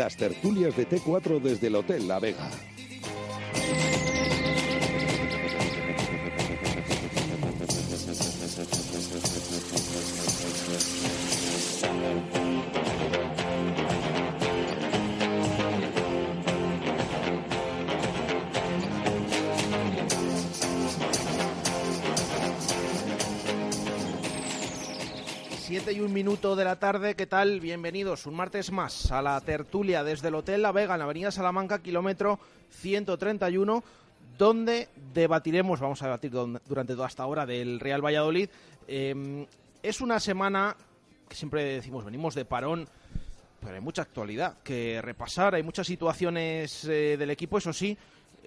Las tertulias de T4 desde el Hotel La Vega. De la tarde, ¿qué tal? Bienvenidos un martes más a la tertulia desde el Hotel La Vega en la Avenida Salamanca, kilómetro 131, donde debatiremos, vamos a debatir durante toda esta hora del Real Valladolid. Eh, es una semana que siempre decimos, venimos de parón, pero hay mucha actualidad que repasar, hay muchas situaciones eh, del equipo, eso sí,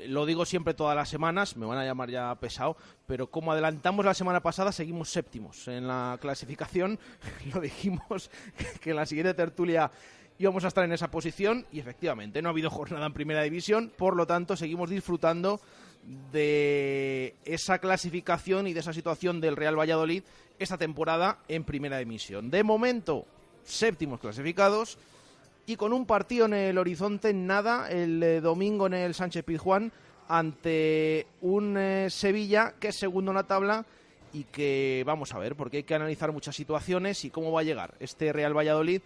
lo digo siempre todas las semanas, me van a llamar ya pesado, pero como adelantamos la semana pasada, seguimos séptimos en la clasificación, lo dijimos que en la siguiente tertulia íbamos a estar en esa posición y efectivamente no ha habido jornada en primera división, por lo tanto seguimos disfrutando de esa clasificación y de esa situación del Real Valladolid esta temporada en primera división. De momento, séptimos clasificados y con un partido en el horizonte nada el eh, domingo en el Sánchez Pizjuán ante un eh, Sevilla que es segundo en la tabla y que vamos a ver porque hay que analizar muchas situaciones y cómo va a llegar este Real Valladolid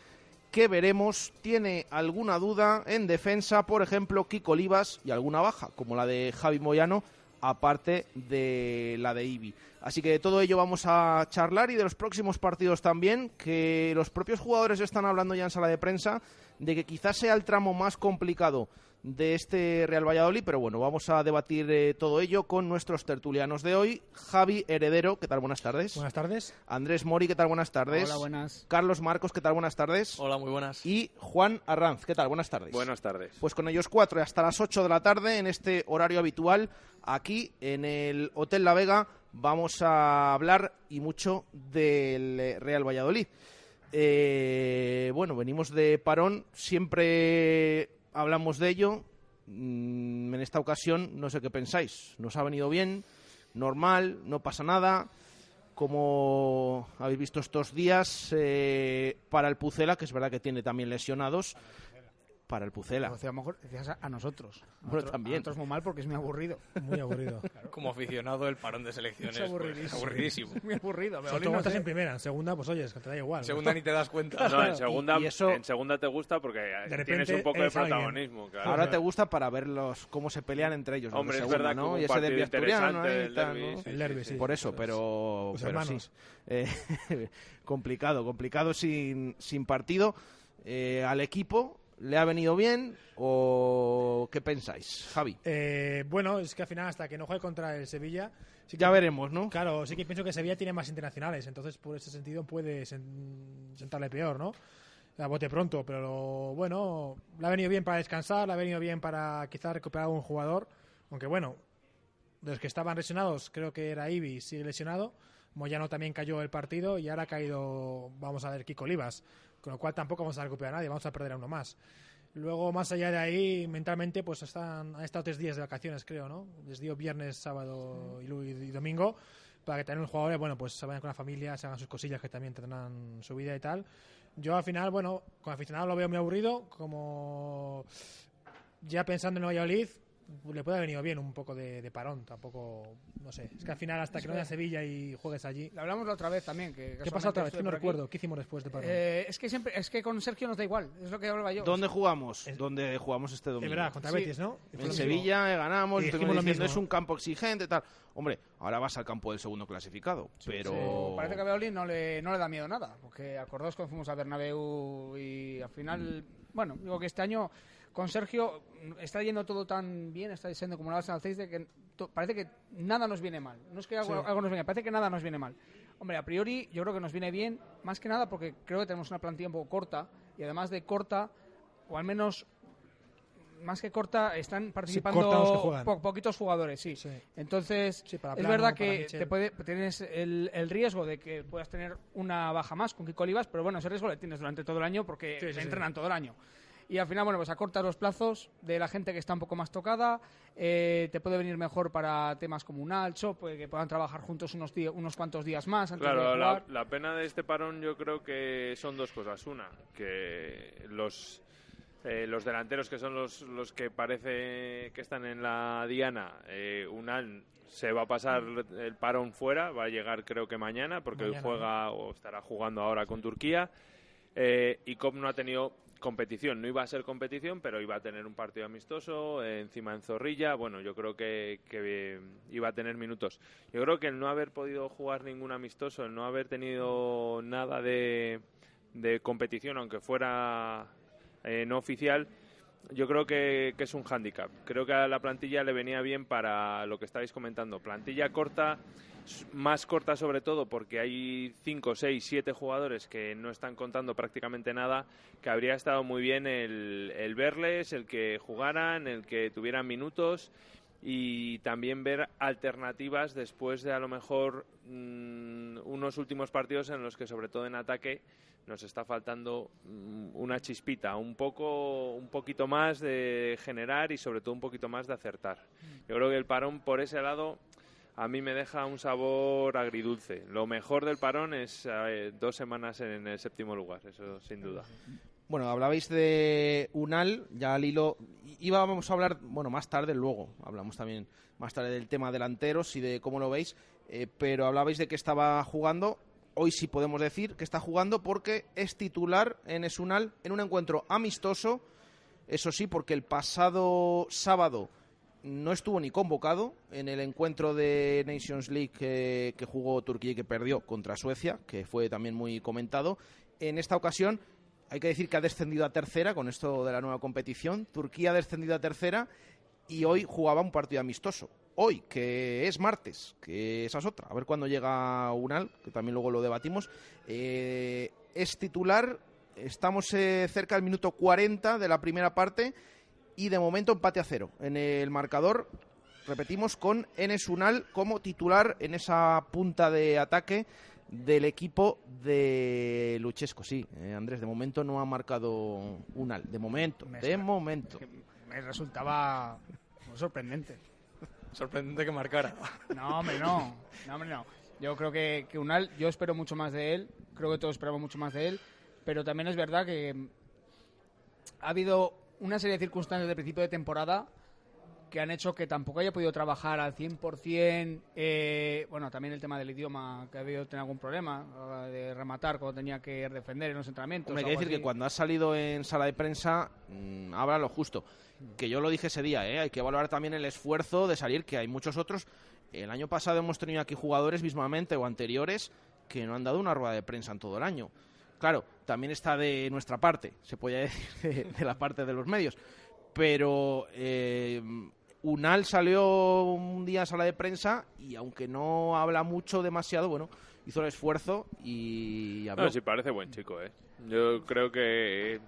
que veremos tiene alguna duda en defensa, por ejemplo, Kiko Olivas y alguna baja, como la de Javi Moyano, aparte de la de Ibi. Así que de todo ello vamos a charlar y de los próximos partidos también, que los propios jugadores están hablando ya en sala de prensa de que quizás sea el tramo más complicado de este Real Valladolid, pero bueno, vamos a debatir eh, todo ello con nuestros tertulianos de hoy. Javi Heredero, ¿qué tal? Buenas tardes. Buenas tardes. Andrés Mori, ¿qué tal? Buenas tardes. Hola, buenas. Carlos Marcos, ¿qué tal? Buenas tardes. Hola, muy buenas. Y Juan Arranz, ¿qué tal? Buenas tardes. Buenas tardes. Pues con ellos cuatro y hasta las 8 de la tarde en este horario habitual aquí en el Hotel La Vega vamos a hablar y mucho del eh, Real Valladolid. Eh, bueno, venimos de parón, siempre hablamos de ello. Mm, En esta ocasión no sé qué pensáis. Nos ha venido bien, normal, no pasa nada. Como habéis visto estos días, eh, para el Pucela, que es verdad que tiene también lesionados, para el Pucela. O sea, a lo mejor decías a, a nosotros. A Bueno, otro- también. A nosotros muy mal porque es muy aburrido. Muy aburrido. Como aficionado, el parón de selecciones Es pues, aburridísimo. aburridísimo. muy aburrido. Beolín, todo no estás sé. en primera, en segunda, pues oye, es que te da igual. En ¿no? segunda ni te das cuenta. No, en segunda, Y- y eso- en segunda te gusta porque eh, De tienes un poco de protagonismo. Claro. Ahora te gusta para verlos cómo se pelean entre ellos. los Hombre, es segunda, verdad que un Y ese derbi asturiano el derbi, ¿no? sí, El derbi, sí. Por eso, pero, Los pero sí. hermanos. Eh, complicado, complicado sin, sin partido. Eh, ¿Al equipo le ha venido bien o qué pensáis, Javi? Eh, bueno, es que al final, hasta que no juegue contra el Sevilla. sí que- Ya veremos, ¿no? Claro, sí que pienso que Sevilla tiene más internacionales, entonces por ese sentido puede sen- sentarle peor, ¿no? A bote pronto, pero bueno, le ha venido bien para descansar, le ha venido bien para quizás recuperar a un jugador, aunque bueno, de los que estaban lesionados, creo que era Ibi, sigue lesionado, Moyano también cayó el partido y ahora ha caído, vamos a ver, Kiko Olivas, con lo cual tampoco vamos a recuperar a nadie, vamos a perder a uno más. Luego, más allá de ahí, mentalmente, pues están, han estado tres días de vacaciones, creo, ¿no? Les dio viernes, sábado y, y domingo, para que también los jugadores, bueno, pues se vayan con la familia, se hagan sus cosillas que también tendrán su vida y tal. Yo al final, bueno, como aficionado lo veo muy aburrido, como ya pensando en Valladolid, le puede haber venido bien un poco de, de parón, tampoco, no sé. Es que al final, hasta que no vaya a Sevilla y juegues allí. Lo hablamos la otra vez también. Que ¿Qué pasa otra vez? Que no aquí. recuerdo. ¿Qué hicimos después de parón? Eh, es que siempre, es que con Sergio nos da igual, es lo que hablaba yo. ¿Dónde jugamos? Es- ¿Dónde jugamos este es domingo? verdad, contra sí. Betis, ¿no? En. Sevilla eh, ganamos, Y lo mismo. es un campo exigente, tal. Hombre, ahora vas al campo del segundo clasificado, pero... Sí, Parece que a Beoli no le, no le da miedo nada, porque acordaos cuando fuimos a Bernabéu y al final, bueno, digo que este año con Sergio está yendo todo tan bien, está siendo como la base al de que parece que nada nos viene mal. No es que algo, Sí. algo nos venga, parece que nada nos viene mal. Hombre, a priori yo creo que nos viene bien, más que nada porque creo que tenemos una plantilla un poco corta y además de corta, o al menos más que corta, están participando po- poquitos jugadores, sí. Sí. Entonces, es verdad que te puede, tienes el, el riesgo de que puedas tener una baja más con Kiko Olivas, pero bueno, ese riesgo lo tienes durante todo el año porque se entrenan todo el año. Y al final, bueno, pues acortas los plazos de la gente que está un poco más tocada, eh, te puede venir mejor para temas como un alcho, pues, que puedan trabajar juntos unos, días, unos cuantos días más antes de Claro, la, jugar. la pena de este parón yo creo que son dos cosas. Una, que los eh, los delanteros que son los, los que parece que están en la diana, eh, Unal se va a pasar el parón fuera, va a llegar creo que mañana, porque hoy juega o estará jugando ahora con Turquía. Eh, y COP no ha tenido competición, no iba a ser competición, pero iba a tener un partido amistoso eh, encima en Zorrilla. Bueno, yo creo que, que, eh, iba a tener minutos. Yo creo que el no haber podido jugar ningún amistoso, el no haber tenido nada de, competición, aunque fuera eh, no oficial, yo creo que, que es un hándicap. Creo que a la plantilla le venía bien para lo que estáis comentando. Plantilla corta, más corta sobre todo porque hay 5, 6, 7 jugadores que no están contando prácticamente nada, que habría estado muy bien el, el verles, el que jugaran, el que tuvieran minutos y también ver alternativas después de a lo mejor mm, unos últimos partidos en los que sobre todo en ataque nos está faltando mm, una chispita, un poco, un poquito más de generar y sobre todo un poquito más de acertar. Yo creo que el parón por ese lado a mí me deja un sabor agridulce. Lo mejor del parón es eh, dos semanas en el séptimo lugar, eso sin duda. Bueno, hablabais de Unal, ya al hilo. Íbamos a hablar, bueno, más tarde luego. Hablamos también más tarde del tema delanteros y de cómo lo veis. eh, pero hablabais de que estaba jugando. Hoy sí podemos decir que está jugando porque es titular en Esunal en un encuentro amistoso. Eso sí, porque el pasado sábado no estuvo ni convocado en el encuentro de Nations League que, que jugó Turquía y que perdió contra Suecia, que fue también muy comentado. En esta ocasión hay que decir que ha descendido a tercera con esto de la nueva competición. Turquía ha descendido a tercera y hoy jugaba un partido amistoso. Hoy, que es martes, que esa es otra. A ver cuándo llega Unal, que también luego lo debatimos. Eh, es titular, estamos eh, cerca del minuto 40 de la primera parte y de momento empate a cero. En el marcador, repetimos, con Enes Unal como titular en esa punta de ataque del equipo de Luchesco. Sí, eh, Andrés, de momento no ha marcado Unal. De momento, Me de momento. Que me resultaba muy sorprendente. Sorprendente que marcara. No, hombre, no. No, hombre, no. Yo creo que, que Unal, yo espero mucho más de él. Creo que todos esperamos mucho más de él. Pero también es verdad que ha habido una serie de circunstancias de principio de temporada que han hecho que tampoco haya podido trabajar al 100%. Eh, bueno, también el tema del idioma, que ha habido tener algún problema hora de rematar cuando tenía que defender en los entrenamientos. Hombre, hay que decir que cuando has salido en sala de prensa, mm, habla lo justo. Que yo lo dije ese día, ¿eh? hay que valorar también el esfuerzo de salir, que hay muchos otros. El año pasado hemos tenido aquí jugadores mismamente o anteriores que no han dado una rueda de prensa en todo el año. Claro, también está de nuestra parte, se podría decir, de, de la parte de los medios. Pero eh, Unal salió un día a sala de prensa y aunque no habla mucho demasiado, bueno, hizo el esfuerzo y habló. No, sí parece buen chico, ¿eh? Yo creo que eh,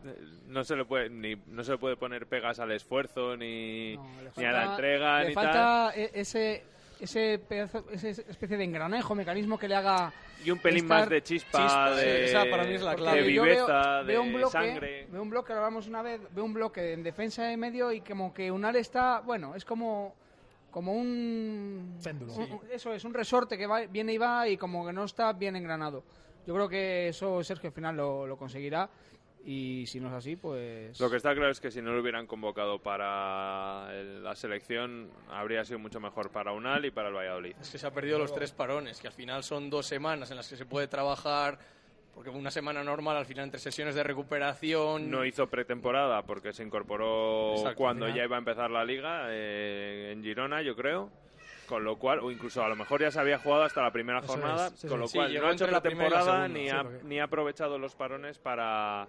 no se le puede ni no se le puede poner pegas al esfuerzo ni, No, ni a la entrega le ni tal. falta e- ese ese pedazo, esa especie de engranaje, mecanismo que le haga Y un pelín estar- más de chispa, Chispa, sí, de, esa para mí es la clave. de yo veo- viveza, veo, un de bloque, sangre. Veo un bloque, lo hablamos una vez, veo un bloque en defensa de medio y como que Unal está, bueno, es como como un Péndulo. un- un- eso es un resorte que va, viene y va y como que no está bien engranado. Yo creo que eso Sergio al final lo, lo conseguirá Y si no es así, pues... Lo que está claro es que si no lo hubieran convocado para el- la selección, habría sido mucho mejor para Unal y para el Valladolid. Es que se ha perdido los tres parones, que al final son dos semanas en las que se puede trabajar, porque una semana normal, al final entre sesiones de recuperación... No hizo pretemporada porque se incorporó Exacto, cuando final. ya iba a empezar la liga eh, en Girona, yo creo. Con lo cual, o incluso a lo mejor ya se había jugado hasta la primera Eso jornada, es, sí, con sí. lo Sí, cual no ha hecho la y la pretemporada segunda. ni, Sí, ha, porque- ni ha aprovechado los parones para,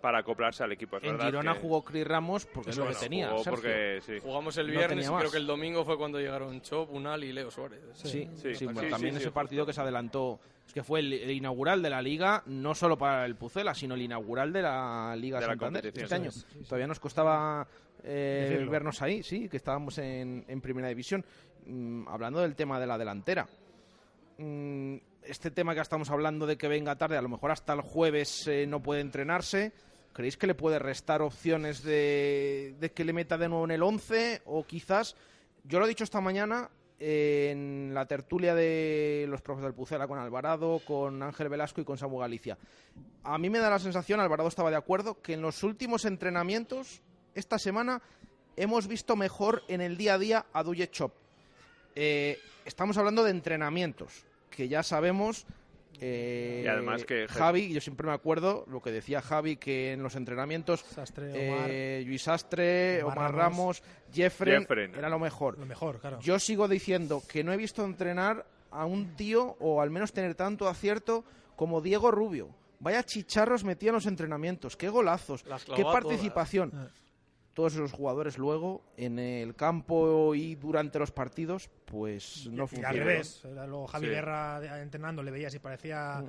para acoplarse al equipo. Es En verdad Girona que- jugó Chris Ramos porque es lo que Bueno, tenía. jugó Sergio. porque sí. Jugamos el viernes y creo que el domingo fue cuando llegaron Chop, Unal y Leo Suárez. Sí, Sí, sí, sí, bueno, sí, también sí, ese justo. partido que se adelantó, es que fue el, el inaugural de la liga, no solo para el Pucela, sino el inaugural de la Liga De la Santander competición. este año. Todavía nos costaba eh, vernos ahí, sí, que estábamos en, en primera división. Mm, hablando del tema de la delantera. Mm, este tema que estamos hablando de que venga tarde, a lo mejor hasta el jueves eh, no puede entrenarse. ¿Creéis que le puede restar opciones de, que le meta de nuevo en el 11? O quizás, yo lo he dicho esta mañana en la tertulia de los profes del Pucela con Alvarado, con Ángel Velasco y con Samu Galicia. A mí me da la sensación, Alvarado estaba de acuerdo, que en los últimos entrenamientos, esta semana, hemos visto mejor en el día a día a Duje Chop. Eh, estamos hablando de entrenamientos, que ya sabemos. Eh, Y además que- Javi, yo siempre me acuerdo lo que decía Javi, que en los entrenamientos Sastre, Omar, eh, Luis Astre, Omar Omar, Ramos, Jeffren. era lo mejor. lo mejor, claro. Yo sigo diciendo que no he visto entrenar a un tío, o al menos tener tanto acierto, como Diego Rubio. Vaya chicharros metía en los entrenamientos, qué golazos, qué participación. todas. Todos esos jugadores luego, en el campo y durante los partidos, pues no y al funcionan. revés. Era luego Javi Sí. Guerra entrenando, le veías y parecía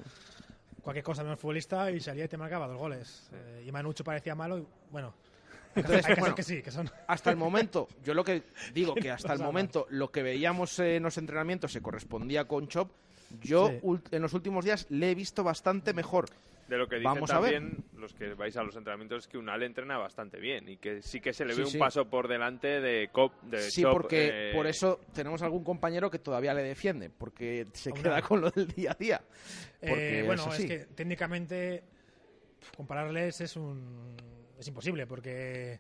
cualquier cosa menos futbolista y salía y te marcaba dos goles. Eh, y Manucho parecía malo y bueno. Entonces, hay que bueno, que sí, que son. hasta el momento, yo lo que digo que hasta el momento lo que veíamos en los entrenamientos se correspondía con Chop. Yo Sí. en los últimos días le he visto bastante mejor. De lo que dicen Vamos también los que vais a los entrenamientos es que Unal entrena bastante bien y que sí que se le Sí, ve sí. un paso por delante de Cop. De Sí, Chop, porque eh, por eso tenemos algún compañero que todavía le defiende, porque se Hombre. queda con lo del día a día. Porque Eh, bueno, es es, que técnicamente compararles es un es imposible porque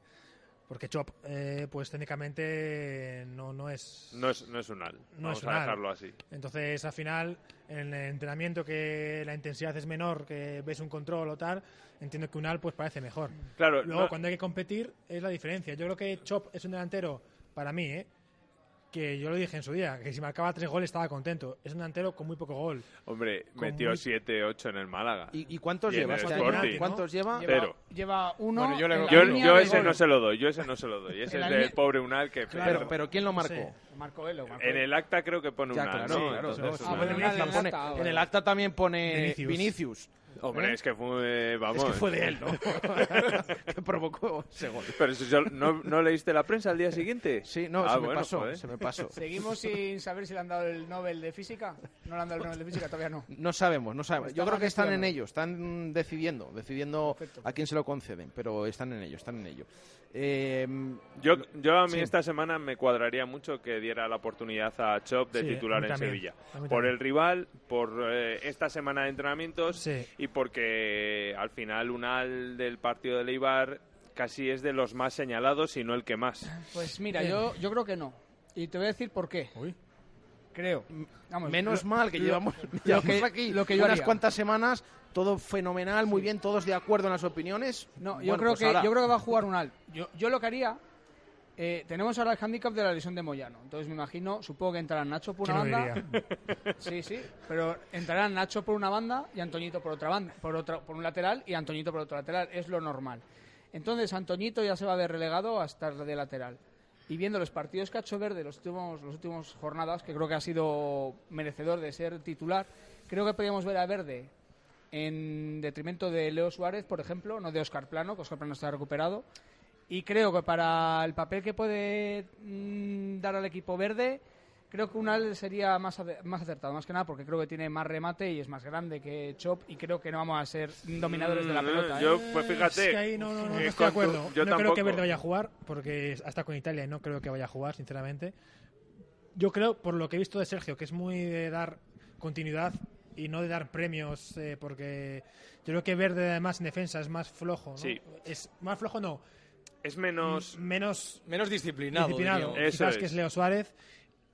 porque Chop eh, pues técnicamente no, no es No es, no es Unal. No Vamos es a Unal. dejarlo así. entonces al final en el entrenamiento que la intensidad es menor que ves un control o tal entiendo que Unal pues parece mejor Claro, luego no- cuando hay que competir es la diferencia yo creo que Chop es un delantero para mí ¿eh? Que yo lo dije en su día que si marcaba tres goles estaba contento es un delantero con muy poco gol hombre, metió muy- 7, 8 en el Málaga. ¿Y, y cuántos Y en lleva el Sporting. ¿Cuántos lleva? Lleva, Cero. lleva uno. Bueno, yo le- ese gol. no se lo doy, yo ese no se lo doy. Ese es del línea- pobre Unal que Pero, pero ¿quién lo marcó? Sí. Él, marcó En el acta creo que pone Unal. claro, sí, Ah, en, el acta el también pone Vinicius. Vinicius. Hombre, es que fue, vamos. Es que fue de él, ¿no? que provocó ese gol. Pero si yo- ¿no, ¿no leíste la prensa al día siguiente? Sí, no, Ah, se me pasó, joder. se me pasó. Seguimos sin saber si le han dado el Nobel de Física. ¿No le han dado el Nobel de Física? Todavía no. No sabemos, no sabemos. Yo creo que están en ello, están decidiendo, decidiendo Perfecto. a quién se lo conceden, pero están en ello, están en ello. Eh, Yo, yo a mí Sí. esta semana me cuadraría mucho que diera la oportunidad a Chop de Sí, titular en también, Sevilla. Por el rival, por eh, esta semana de entrenamientos Sí. y porque al final Unal del partido de Leibar casi es de los más señalados y no el que más. Pues mira, Bien. yo, yo creo que no. Y te voy a decir por qué. Uy. Creo. Vamos, menos lo- mal que lo- llevamos, lo llevamos que- aquí lo que yo unas haría. cuantas semanas, todo fenomenal, muy bien, todos de acuerdo en las opiniones. No, yo, Bueno, creo pues que, ahora- yo creo que va a jugar Unal. Yo, yo lo que haría... eh, tenemos ahora el handicap de la lesión de Moyano. Entonces me imagino, supongo que entrará Nacho por una ¿Quién lo banda. diría? Sí, sí. Pero entrarán Nacho por una banda y Antoñito por otra banda, por otra, por un lateral y Antoñito por otro lateral. Es lo normal. Entonces Antoñito ya se va a ver relegado a estar de lateral. Y viendo los partidos que ha hecho Verde los últimos, los últimos jornadas, que creo que ha sido merecedor de ser titular, creo que podríamos ver a Verde en detrimento de Leo Suárez, por ejemplo, no de Oscar Plano, que Oscar Plano está recuperado. Y creo que para el papel que puede mm, dar al equipo verde, creo que Unal sería más, más acertado, más que nada porque creo que tiene más remate y es más grande que Chop y creo que no vamos a ser dominadores de la Mm, pelota. ¿eh? Yo, pues Es fíjate. que ahí no, no, no, no que estoy de tu- acuerdo. yo no creo que tampoco. Verde vaya a jugar, porque hasta con Italia no creo que vaya a jugar, sinceramente. Yo creo, por lo que he visto de Sergio, que es muy de dar continuidad y no de dar premios, eh, porque yo creo que Verde además en defensa es más flojo. ¿no? Sí. Es más flojo, no. Es menos. m- menos Menos disciplinado. disciplinado, quizás es. que es Leo Suárez.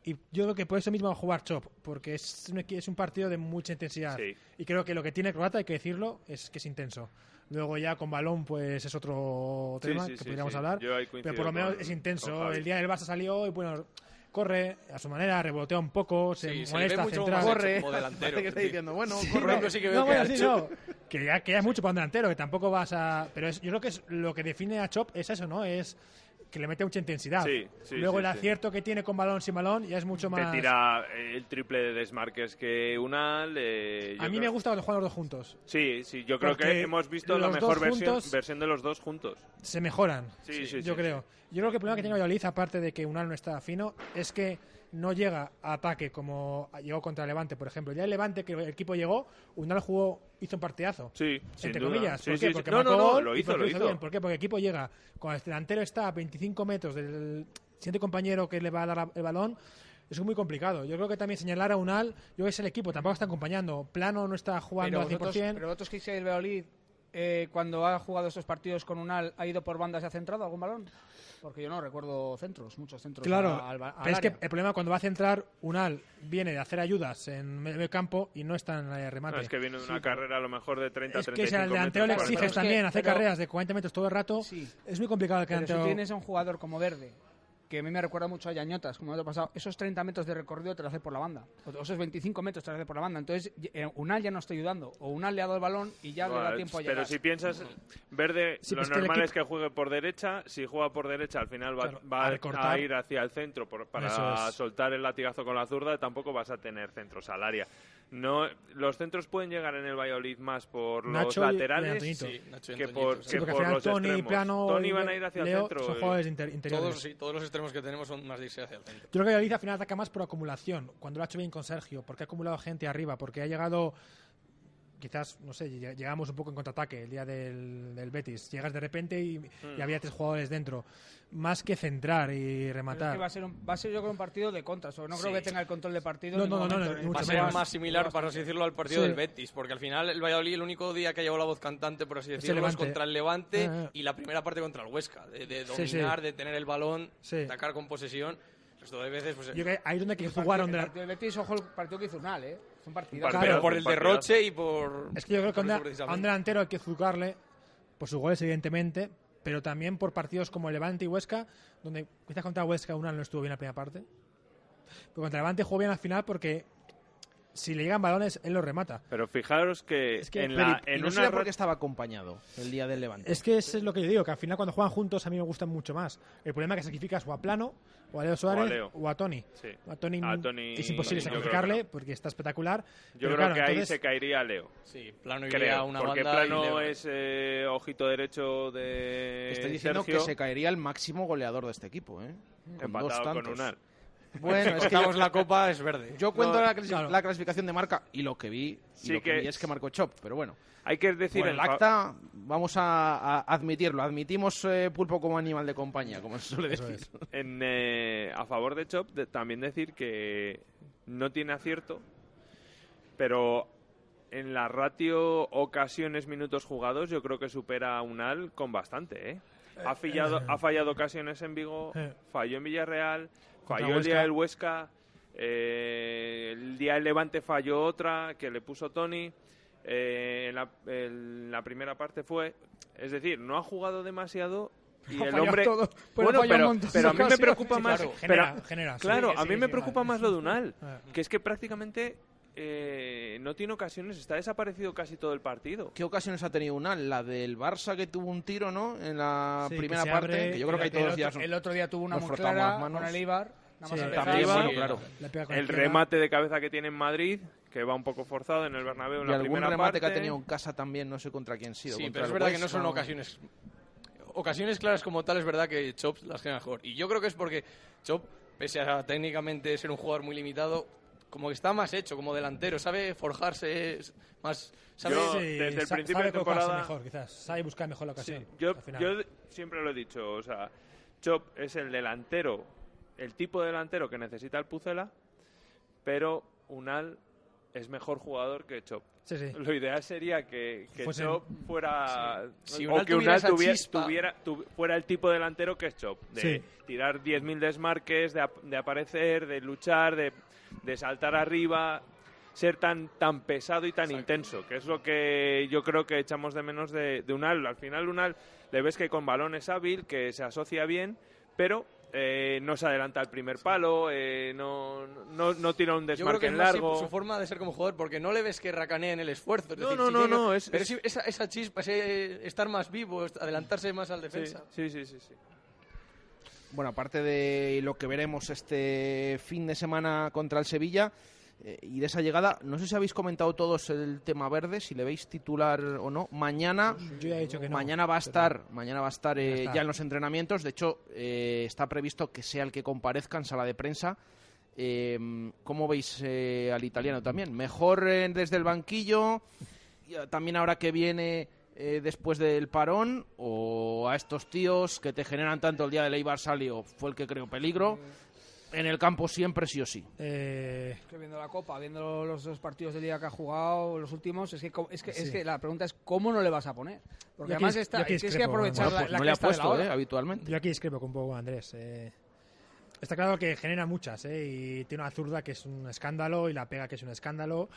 Y yo creo que por eso mismo va a jugar Chop, porque es un, es un partido de mucha intensidad. Sí. Y creo que lo que tiene Croata, hay que decirlo, es que es intenso. Luego ya con balón, pues es otro tema sí, que sí, podríamos sí. hablar. Yo ahí Pero por lo menos con- es intenso. El día del Barça salió y bueno, corre a su manera, rebotea un poco, se Sí, se molesta, mucho central. más Corre. como delantero. Que está diciendo, bueno, Sí, corre. no, sí que veo No, que bueno, ha sí, hecho- no. Que ya, que ya es mucho para un delantero, que tampoco vas a. Pero es- yo creo que es lo que define a Chop es eso, ¿no? Es que le mete mucha intensidad. Sí, sí, Luego sí, el acierto que tiene con balón sin balón ya es mucho más. Te tira el triple de desmarques que Unal. eh, a mí creo- me gusta cuando juegan los dos juntos. Sí, sí, yo creo Porque que hemos visto la mejor versión, versión de los dos juntos. Se mejoran. Sí, sí, yo creo. Yo creo que el problema que tiene Valladolid, aparte de que Unal no está fino, es que no llega a ataque como llegó contra Levante, por ejemplo. Ya el Levante, que el equipo llegó, Unal jugó, hizo un partidazo. Sí, entre comillas. ¿Por sí, qué? sí. Porque No, marcó no, no, gol lo hizo, porque lo hizo. bien. ¿Por qué? Porque el equipo llega, cuando el delantero está a 25 metros del siguiente compañero que le va a dar el balón, es muy complicado. Yo creo que también señalar a Unal, yo creo que es el equipo, tampoco está acompañando. Plano no está jugando Pero al 100%. vosotros, pero vosotros que el Valladolid, eh, cuando ha jugado estos partidos con Unal, ¿ha ido por bandas y ha centrado algún balón? Porque yo no recuerdo centros, muchos centros Claro, al, al pero es que el problema cuando va a centrar, Unal viene de hacer ayudas en medio campo y no está en el remate. No, es que viene de una carrera a lo mejor de 30 Es que 35 si al delantero le exiges 40. Pero es que- también hacer carreras de 40 metros todo el rato, Sí. es muy complicado el Pero si delantero. tienes a un jugador como Verde, que a mí me recuerda mucho a Yañotas, como el año pasado, esos 30 metros de recorrido te lo hace por la banda. O esos 25 metros te lo hace por la banda. Entonces, eh, Unal ya no está ayudando. O Unal le ha dado el balón y ya le da Bueno, tiempo a llegar. pero si piensas, Verde, Sí, lo pues que normal equipo- es que juegue por derecha. Si juega por derecha, al final va, Claro, va a a, recortar. ir hacia el centro por- para es. soltar el latigazo con la zurda. Tampoco vas a tener centros al área. No, los centros pueden llegar en el Valladolid más por Nacho los y- y laterales Antoñito. Sí, Nacho y que por, sí. Que por los Tony, extremos. Plano Tony y van a ir hacia Leo el centro. son eh. jugadores inter- interiores. Todos, sí, todos los extremos que tenemos son más dirigirse hacia el centro. Yo creo que Valladolid al final ataca más por acumulación, cuando lo ha hecho bien con Sergio, porque ha acumulado gente arriba, porque ha llegado, quizás, no sé, lleg- llegamos un poco en contraataque el día del, del Betis. Llegas de repente y, y había tres jugadores dentro. Más que centrar y es rematar. que va a ser, un- va a ser yo creo un partido de contras. o No creo que tenga el control de partido. No, en no, no, no, Va a ser más similar, para así decirlo, al partido Sí. del Betis, porque al final el Valladolid el único día que ha llevado la voz cantante, por así el decirlo, es contra el Levante Ah, ah. y la primera parte contra el Huesca, de, de Sí, sí. dominar, de tener el balón, Sí. atacar con posesión. Resto de veces, pues, Yo creo que ahí es donde que El partido- jugaron el de la- partido del Betis, ojo el partido que hizo Unal, ¿eh? Es un partido. partidazo, pero por el partidazo. derroche y por... Es que yo creo que a por eso a precisamente. un delantero hay que juzgarle por sus goles, evidentemente, pero también por partidos como Levante y Huesca, donde quizás contra Huesca una no estuvo bien la primera parte. Pero contra Levante jugó bien al final porque si le llegan balones, él los remata. Pero fijaros que, Es que- en, la, y en no una ra- porque estaba acompañado el día del Levante. Es que eso es lo que yo digo, que al final cuando juegan juntos a mí me gustan mucho más. El problema es que sacrificas o a Plano, o a Leo Suárez, Leo. o a Tony. Sí. A Tony, A Tony- es imposible yo creo que sacrificarle no. porque está espectacular. Yo pero creo claro, que ahí entonces- se caería Leo. Sí, plano iría Creo, a una porque banda y Plano Leo- es eh, ojito derecho de Estoy diciendo Sergio, que se caería el máximo goleador de este equipo, ¿eh? Con dos empatado con tantos. Unal. Bueno, es que Contamos la copa, es verde. yo cuento No, la, clasi- claro. la clasificación de marca y lo que vi, y Sí lo que, que- vi es que marcó Chop, pero bueno. Hay que decir el acta, vamos a, a admitirlo. Admitimos eh, pulpo como animal de compañía, como se suele decir. en, eh, a favor de Chop de- también decir que no tiene acierto, pero en la ratio ocasiones minutos jugados yo creo que supera a Unal con bastante, ¿eh? Ha fallado, ha fallado ocasiones en Vigo, Eh. falló en Villarreal, falló el día del Huesca, eh, el día del Levante falló otra que le puso Tony. eh, en, la, en la primera parte fue, es decir, no ha jugado demasiado y el hombre todo, pero bueno, pero, montón pero a mí me preocupa Sí, más claro. pero- Genera, genera, claro Sí, a mí sí, me preocupa más lo de Unal que es que prácticamente eh, no tiene ocasiones está desaparecido casi todo el partido ¿Qué ocasiones ha tenido Unal? La del Barça que tuvo un tiro, ¿no? En la Sí, primera parte, abre, que yo creo que hay el, todos los otro, días. son- el otro día tuvo una muy clara con el Ibar. Sí, también, bueno, claro. El remate de cabeza que tiene en Madrid que va un poco forzado en el Bernabéu en Y la algún primera remate que ha tenido en casa también, no sé contra quién ha sido. Sí, contra pero es verdad que no son ocasiones. Ocasiones claras como tal, es verdad que Chop las genera mejor. Y yo creo que es porque Chop, pese a técnicamente ser un jugador muy limitado, como que está más hecho como delantero, sabe forjarse más. Sabe, Yo- Sí, desde el principio sabe de temporada- mejor, quizás. Sabe buscar mejor la Sí, ocasión. yo, siempre lo he dicho, o sea, Chop es el delantero, el tipo de delantero que necesita el Pucela, pero Unal es mejor jugador que Chop. Sí, sí. Lo ideal sería que, Chop fuera. Sí. Si o Unal que Unal tuviera, chispa. tuviera- tu- fuera el tipo de delantero que es Chop. De Sí. tirar 10.000 desmarques, de, ap- de aparecer, de luchar, de, de saltar arriba. Ser tan, tan pesado y tan intenso, que es lo que yo creo que echamos de menos de, de Unal. Al final, Unal le ves que con balón es hábil, que se asocia bien, pero eh, no se adelanta al primer palo, eh, no, no, no tira un Yo creo desmarque que es en largo. su forma de ser como jugador, porque no le ves que racanee en el esfuerzo. es No, decir, no, no, no, es- pero es- esa, esa chispa, ese estar más vivo, adelantarse más al defensa. Sí, sí, sí, sí. Bueno, aparte de lo que veremos este fin de semana contra el Sevilla eh, y de esa llegada, no sé si habéis comentado todos el tema verde, si le veis titular o no. Mañana, Yo ya he dicho que no. mañana va a estar, mañana va a estar eh, está. ya en los entrenamientos. De hecho, eh, está previsto que sea el que comparezca en sala de prensa. Eh, ¿Cómo veis al italiano también? Mejor desde el banquillo, también ahora que viene eh, después del parón, o a estos tíos que te generan tanto el día de Leibar Salio, fue el que creó peligro. En el campo siempre sí o sí. Eh, Es que viendo la Copa, viendo los dos partidos de Liga que ha jugado, los últimos, es que, es que, es que la pregunta es ¿cómo no le vas a poner? Porque Yo aquí además dis- está, aquí tienes que aprovechar bueno, la, pues la no le ha puesto, eh, habitualmente. yo aquí discrepo con un poco Andrés. eh. está claro que genera muchas, eh, y tiene una zurda que es un escándalo y la pega que es un escándalo.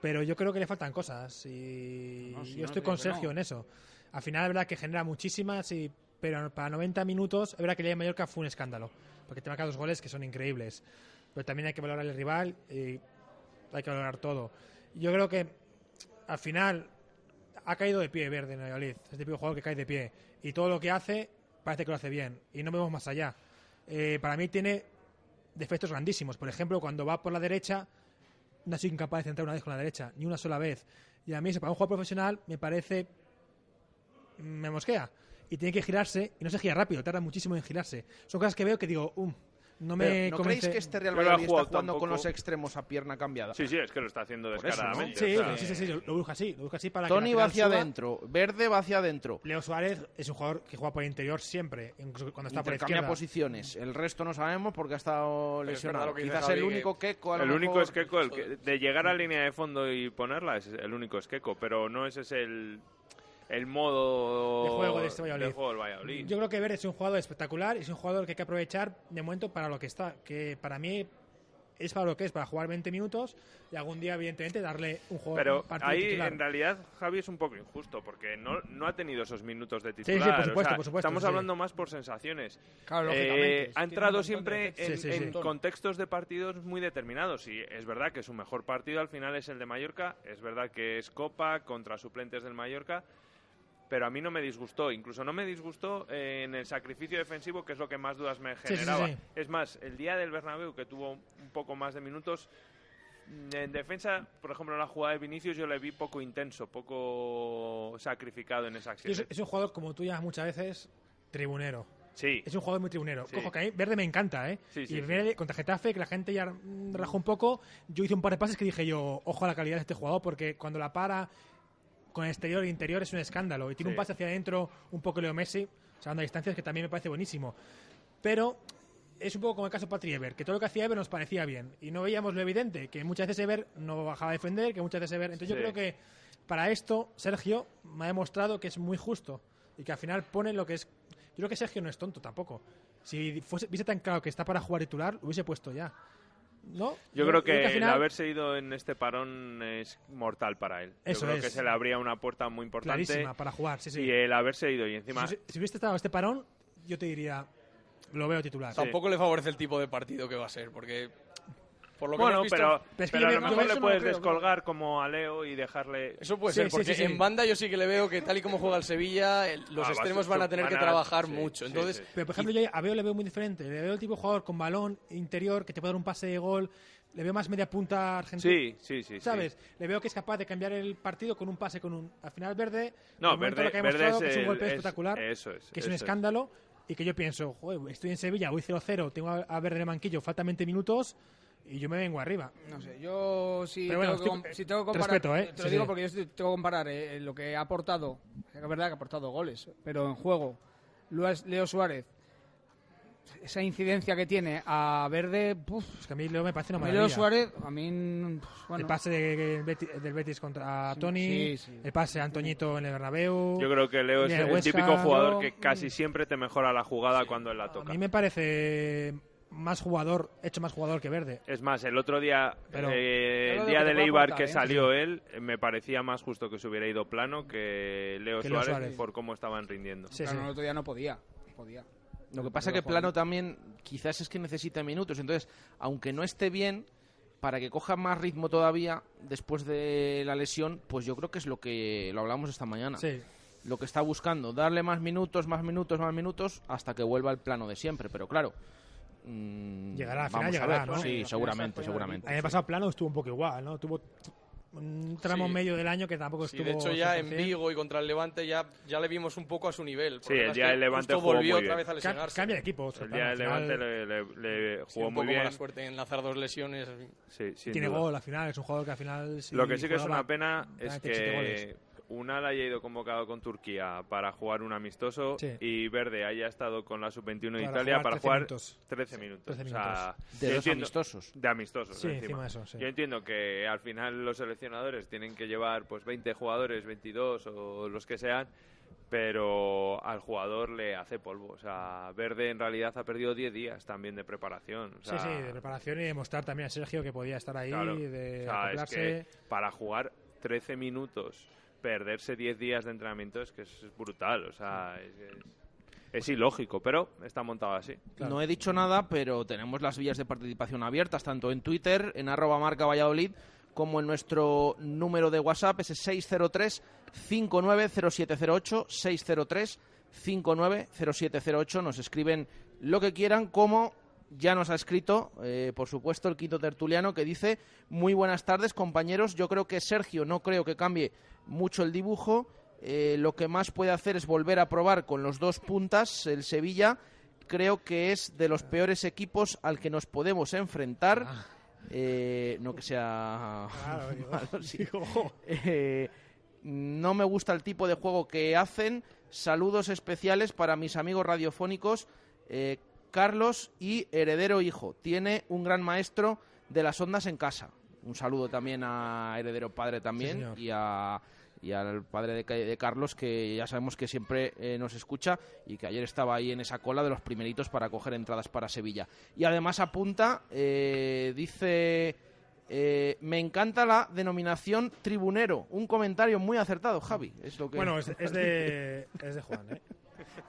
Pero yo creo que le faltan cosas y No, yo no estoy con Sergio no. en eso. Al final es verdad que genera muchísimas, y, pero para 90 minutos es verdad que el día de Mallorca fue un escándalo, porque te marca dos goles que son increíbles. Pero también hay que valorar el rival y hay que valorar todo. Yo creo que al final ha caído de pie Verde en Valladolid. Es el típico jugador que cae de pie. Y todo lo que hace parece que lo hace bien. Y no vemos más allá. Eh, para mí tiene defectos grandísimos. Por ejemplo, cuando va por la derecha, no ha incapaz de centrar una vez con la derecha, ni una sola vez. Y a mí, eso, para un jugador profesional, me parece. me mosquea. Y tiene que girarse, y no se gira rápido, tarda muchísimo en girarse. Son cosas que veo que digo, um, no me ¿No convence. creéis que este Real Valladolid está jugando con tampoco. los extremos a pierna cambiada? Sí, sí, es que lo está haciendo Por eso, ¿no? descaradamente. Sí, o sea, sí, sí, sí, lo, busca así, lo busca así para que Tony la va hacia adentro, Verde va hacia adentro. Leo Suárez es un jugador que juega por el interior siempre, incluso cuando está por izquierda. posiciones. El resto no sabemos porque ha estado es lesionado. que Quizás Javi, el que único Keco el único es Keco, el que, de llegar a la línea de fondo y ponerla, es el único es Keco, pero no ese es el, el modo De juego de este Valladolid. de juego del Valladolid. Yo creo que Verde es un jugador espectacular y es un jugador que hay que aprovechar de momento para lo que está, que para mí es para lo que es, para jugar 20 minutos y algún día, evidentemente, darle un juego Pero partido ahí titular. en realidad Javi es un poco injusto porque no, no ha tenido esos minutos de sí, titular. por supuesto, o sea, por supuesto, estamos sí. hablando más por sensaciones. Claro, Eh, lógicamente. ha entrado de siempre en, Sí, sí, sí. en contextos de partidos muy determinados y es verdad que su mejor partido al final es el de Mallorca, es verdad que es Copa contra suplentes del Mallorca, pero a mí no me disgustó, incluso no me disgustó eh, en el sacrificio defensivo, que es lo que más dudas me Sí, sí, generaba. sí. Es más, el día del Bernabéu, que tuvo un poco más de minutos, mm, en defensa, por ejemplo, en la jugada de Vinicius yo le vi poco intenso, poco sacrificado en esa acción. Y es, es un jugador, como tú llamas muchas veces, tribunero. Sí, Es un jugador muy tribunero. Sí. Cojo que a mí Verde me encanta, ¿eh? Sí, sí, y. Verde contra Getafe, que la gente ya rajó un poco. Yo hice un par de pases que dije yo, ojo a la calidad de este jugador, porque cuando la para con exterior e interior es un escándalo. Y tiene Sí. un pase hacia adentro, un poco Leo Messi, salvando a distancias, que también me parece buenísimo. Pero es un poco como el caso de Patri Ever, que todo lo que hacía Ever nos parecía bien. Y no veíamos lo evidente, que muchas veces Ever no bajaba a defender, que muchas veces Ever... Entonces yo Sí. creo que para esto Sergio me ha demostrado que es muy justo y que al final pone lo que es... Yo creo que Sergio no es tonto tampoco. Si fuese, viese tan claro que está para jugar titular, lo hubiese puesto ya. ¿No? Yo creo que, al final- el haberse ido en este parón es mortal para él. Eso Yo creo es. que se le abría una puerta muy importante. Clarísima para jugar, sí, sí. Y el haberse ido y encima... Si, si hubiese estado este parón, yo te diría, lo veo titular. Tampoco le favorece el tipo de partido que va a ser, porque por lo que bueno, visto, pero, Pero es que pero yo a lo mejor le no puedes creo, descolgar como a Leo y dejarle... eso puede Sí, ser, sí, porque sí, sí. en banda yo sí que le veo que tal y como juega el Sevilla, el- los Ah, extremos van a tener que van a- trabajar sí, mucho. sí, Entonces, sí. Pero, por ejemplo, yo a Veo le veo muy diferente. Le veo el tipo de jugador con balón interior que te puede dar un pase de gol. Le veo más media punta argentina. Sí, sí, sí. sí. ¿Sabes? Le veo que es capaz de cambiar el partido con un pase, con un. Al final, Verde. No, Verde, lo que Verde es, que es un golpe es- espectacular. Eso es. que es un escándalo. Y que yo pienso, joder, estoy en Sevilla, voy 0-0, tengo a a Verde en el manquillo, faltan 20 minutos y yo me vengo arriba. No sé, yo sí Pero bueno, tengo, que, estoy- com- sí tengo que te comparar. respeto, ¿eh? Te lo Sí, digo sí. porque yo sí tengo que comparar eh, lo que ha aportado. Es verdad que ha aportado goles, pero en juego, Leo Suárez esa incidencia que tiene a Verde, puf, Es que a mí Leo me parece una maravilla. Suárez, a mí, pues, bueno, El pase de- del Betis, del Betis contra Sí, Tony, sí, sí. el pase a Antoñito en el Bernabéu. Yo creo que Leo es el Huesca, típico jugador que casi siempre te mejora la jugada cuando él la a toca. mí me parece más jugador, hecho más jugador que Verde. Es más, el otro día, Pero- eh, Pero el día lo que de te puede Leibar aportar, que ¿eh? salió él, me parecía más justo que se hubiera ido plano que Leo, Que Leo Suárez, por cómo estaban rindiendo. Sí, claro, sí. el otro día no podía, no podía. Lo que pasa es que Plano también quizás es que necesita minutos. Entonces, aunque no esté bien, para que coja más ritmo todavía después de la lesión, pues yo creo que es lo que lo hablamos esta mañana. Sí. Lo que está buscando, darle más minutos, más minutos, más minutos, hasta que vuelva al plano de siempre. Pero claro, mm, Llegará, al final vamos llegará, a ver. ¿no? Sí, Sí, seguramente, seguramente. El año pasado plano estuvo un poco igual, ¿no? Tuvo un tramo Sí. medio del año que tampoco Sí, estuvo. de hecho ya en 100%. Vigo y contra el Levante ya, ya le vimos un poco a su nivel. Sí, el día del Levante jugó volvió muy otra bien. vez a lesionarse. Cambia de equipo. El día del Levante le, le- le Sí, jugó un muy poco bien. mala suerte en enlazar dos lesiones. Sí, Tiene duda. gol al final, es un jugador que al final. si Lo que sí que es una pena es que goles. Unal haya ido convocado con Turquía para jugar un amistoso Sí. y Verde haya estado con la sub-21 de Para Italia jugar para 13 jugar minutos. 13 minutos. 13 O sea, De yo dos entiendo- amistosos. De amistosos, Sí, encima. encima de eso, sí. Yo entiendo que al final los seleccionadores tienen que llevar pues 20 jugadores, 22 o los que sean, pero al jugador le hace polvo. O sea, Verde en realidad ha perdido 10 días también de preparación. O sea, Sí, sí, de preparación y demostrar también a Sergio que podía estar ahí, Claro. de O sea, es acoplarse. que para jugar 13 minutos, perderse 10 días de entrenamiento es que es brutal. O sea, es, es- ilógico, pero está montado así. No he dicho nada, pero tenemos las vías de participación abiertas, tanto en Twitter, en arroba marca Valladolid, como en nuestro número de WhatsApp, ese 603-590708, 603-590708. Nos escriben lo que quieran, como ya nos ha escrito, eh, por supuesto, el quinto tertuliano, que dice, muy buenas tardes, compañeros. Yo creo que Sergio no creo que cambie mucho el dibujo. Eh, lo que más puede hacer es volver a probar con los dos puntas, el Sevilla. Creo que es de los peores equipos al que nos podemos enfrentar. Eh, no que sea Claro, malo, sí. Eh, no me gusta el tipo de juego que hacen. Saludos especiales para mis amigos radiofónicos eh, Carlos y Heredero Hijo. Tiene un gran maestro de las ondas en casa. Un saludo también a Heredero Padre también y a y al padre de Carlos que ya sabemos que siempre eh, nos escucha y que ayer estaba ahí en esa cola de los primeritos para coger entradas para Sevilla. Y además apunta, eh, dice, eh, me encanta la denominación tribunero. Un comentario muy acertado, Javi. Es lo que... Bueno, es, es de, es de Juan, ¿eh?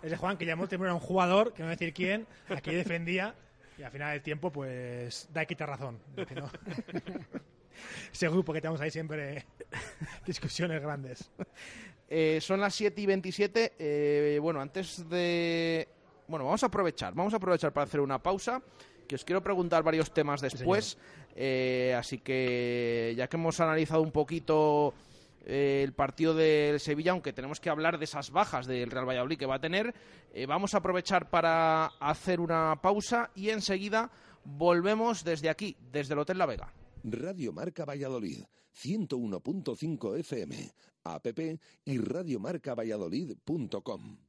Es de Juan, que llamó primero a un jugador, que no voy a decir quién, a quien defendía, y al final del tiempo, pues, da y quita razón. ¿no? Ese grupo que tenemos ahí siempre discusiones grandes. Eh, son las 7 y 27. eh, bueno, antes de. Bueno, vamos a aprovechar. Vamos a aprovechar para hacer una pausa. Que os quiero preguntar varios temas después. eh, así que, ya que hemos analizado un poquito eh, el partido del Sevilla, aunque tenemos que hablar de esas bajas del Real Valladolid que va a tener, eh, vamos a aprovechar para hacer una pausa y enseguida volvemos desde aquí, desde el Hotel La Vega. Radio Marca Valladolid, 101.5 FM, app y radiomarcavalladolid.com.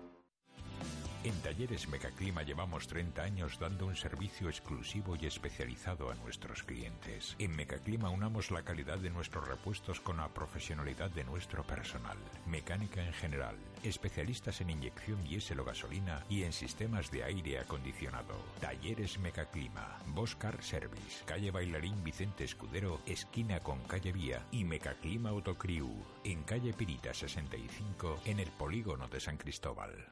En Talleres Mecaclima llevamos 30 años dando un servicio exclusivo y especializado a nuestros clientes. En Mecaclima unamos la calidad de nuestros repuestos con la profesionalidad de nuestro personal. Mecánica en general, especialistas en inyección diésel o gasolina y en sistemas de aire acondicionado. Talleres Mecaclima, Boscar Service, calle Bailarín Vicente Escudero, esquina con calle Vía y Mecaclima Autocriu, en calle Pirita 65, en el polígono de San Cristóbal.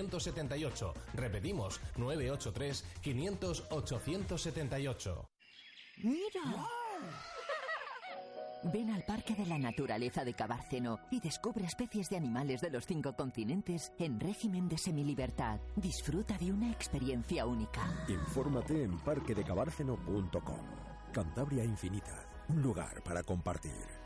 878. Repetimos, 983 500 878. ¡Mira! Ven al Parque de la Naturaleza de Cabárceno y descubre especies de animales de los cinco continentes en régimen de semilibertad. Disfruta de una experiencia única. Infórmate en parquedecabárceno.com. Cantabria Infinita, un lugar para compartir.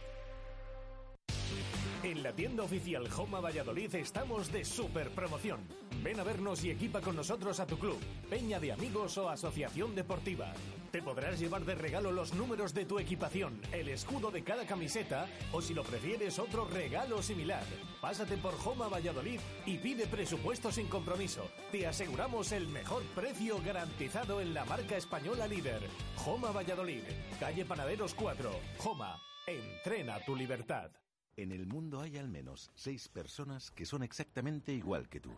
En la tienda oficial Joma Valladolid estamos de super promoción. Ven a vernos y equipa con nosotros a tu club, peña de amigos o asociación deportiva. Te podrás llevar de regalo los números de tu equipación, el escudo de cada camiseta o si lo prefieres otro regalo similar. Pásate por Joma Valladolid y pide presupuesto sin compromiso. Te aseguramos el mejor precio garantizado en la marca española líder. Joma Valladolid, calle Panaderos 4. Joma, entrena tu libertad. En el mundo hay al menos seis personas que son exactamente igual que tú.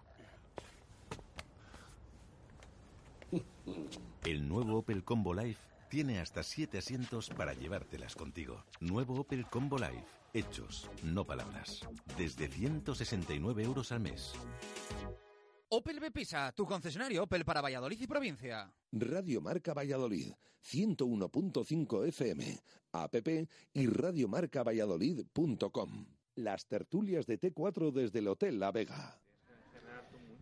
El nuevo Opel Combo Life tiene hasta siete asientos para llevártelas contigo. Nuevo Opel Combo Life. Hechos, no palabras. Desde 169 euros al mes. Opel Bepisa, tu concesionario Opel para Valladolid y provincia. Radio Marca Valladolid, 101.5 FM, app y radiomarcavalladolid.com. Las tertulias de T4 desde el Hotel La Vega.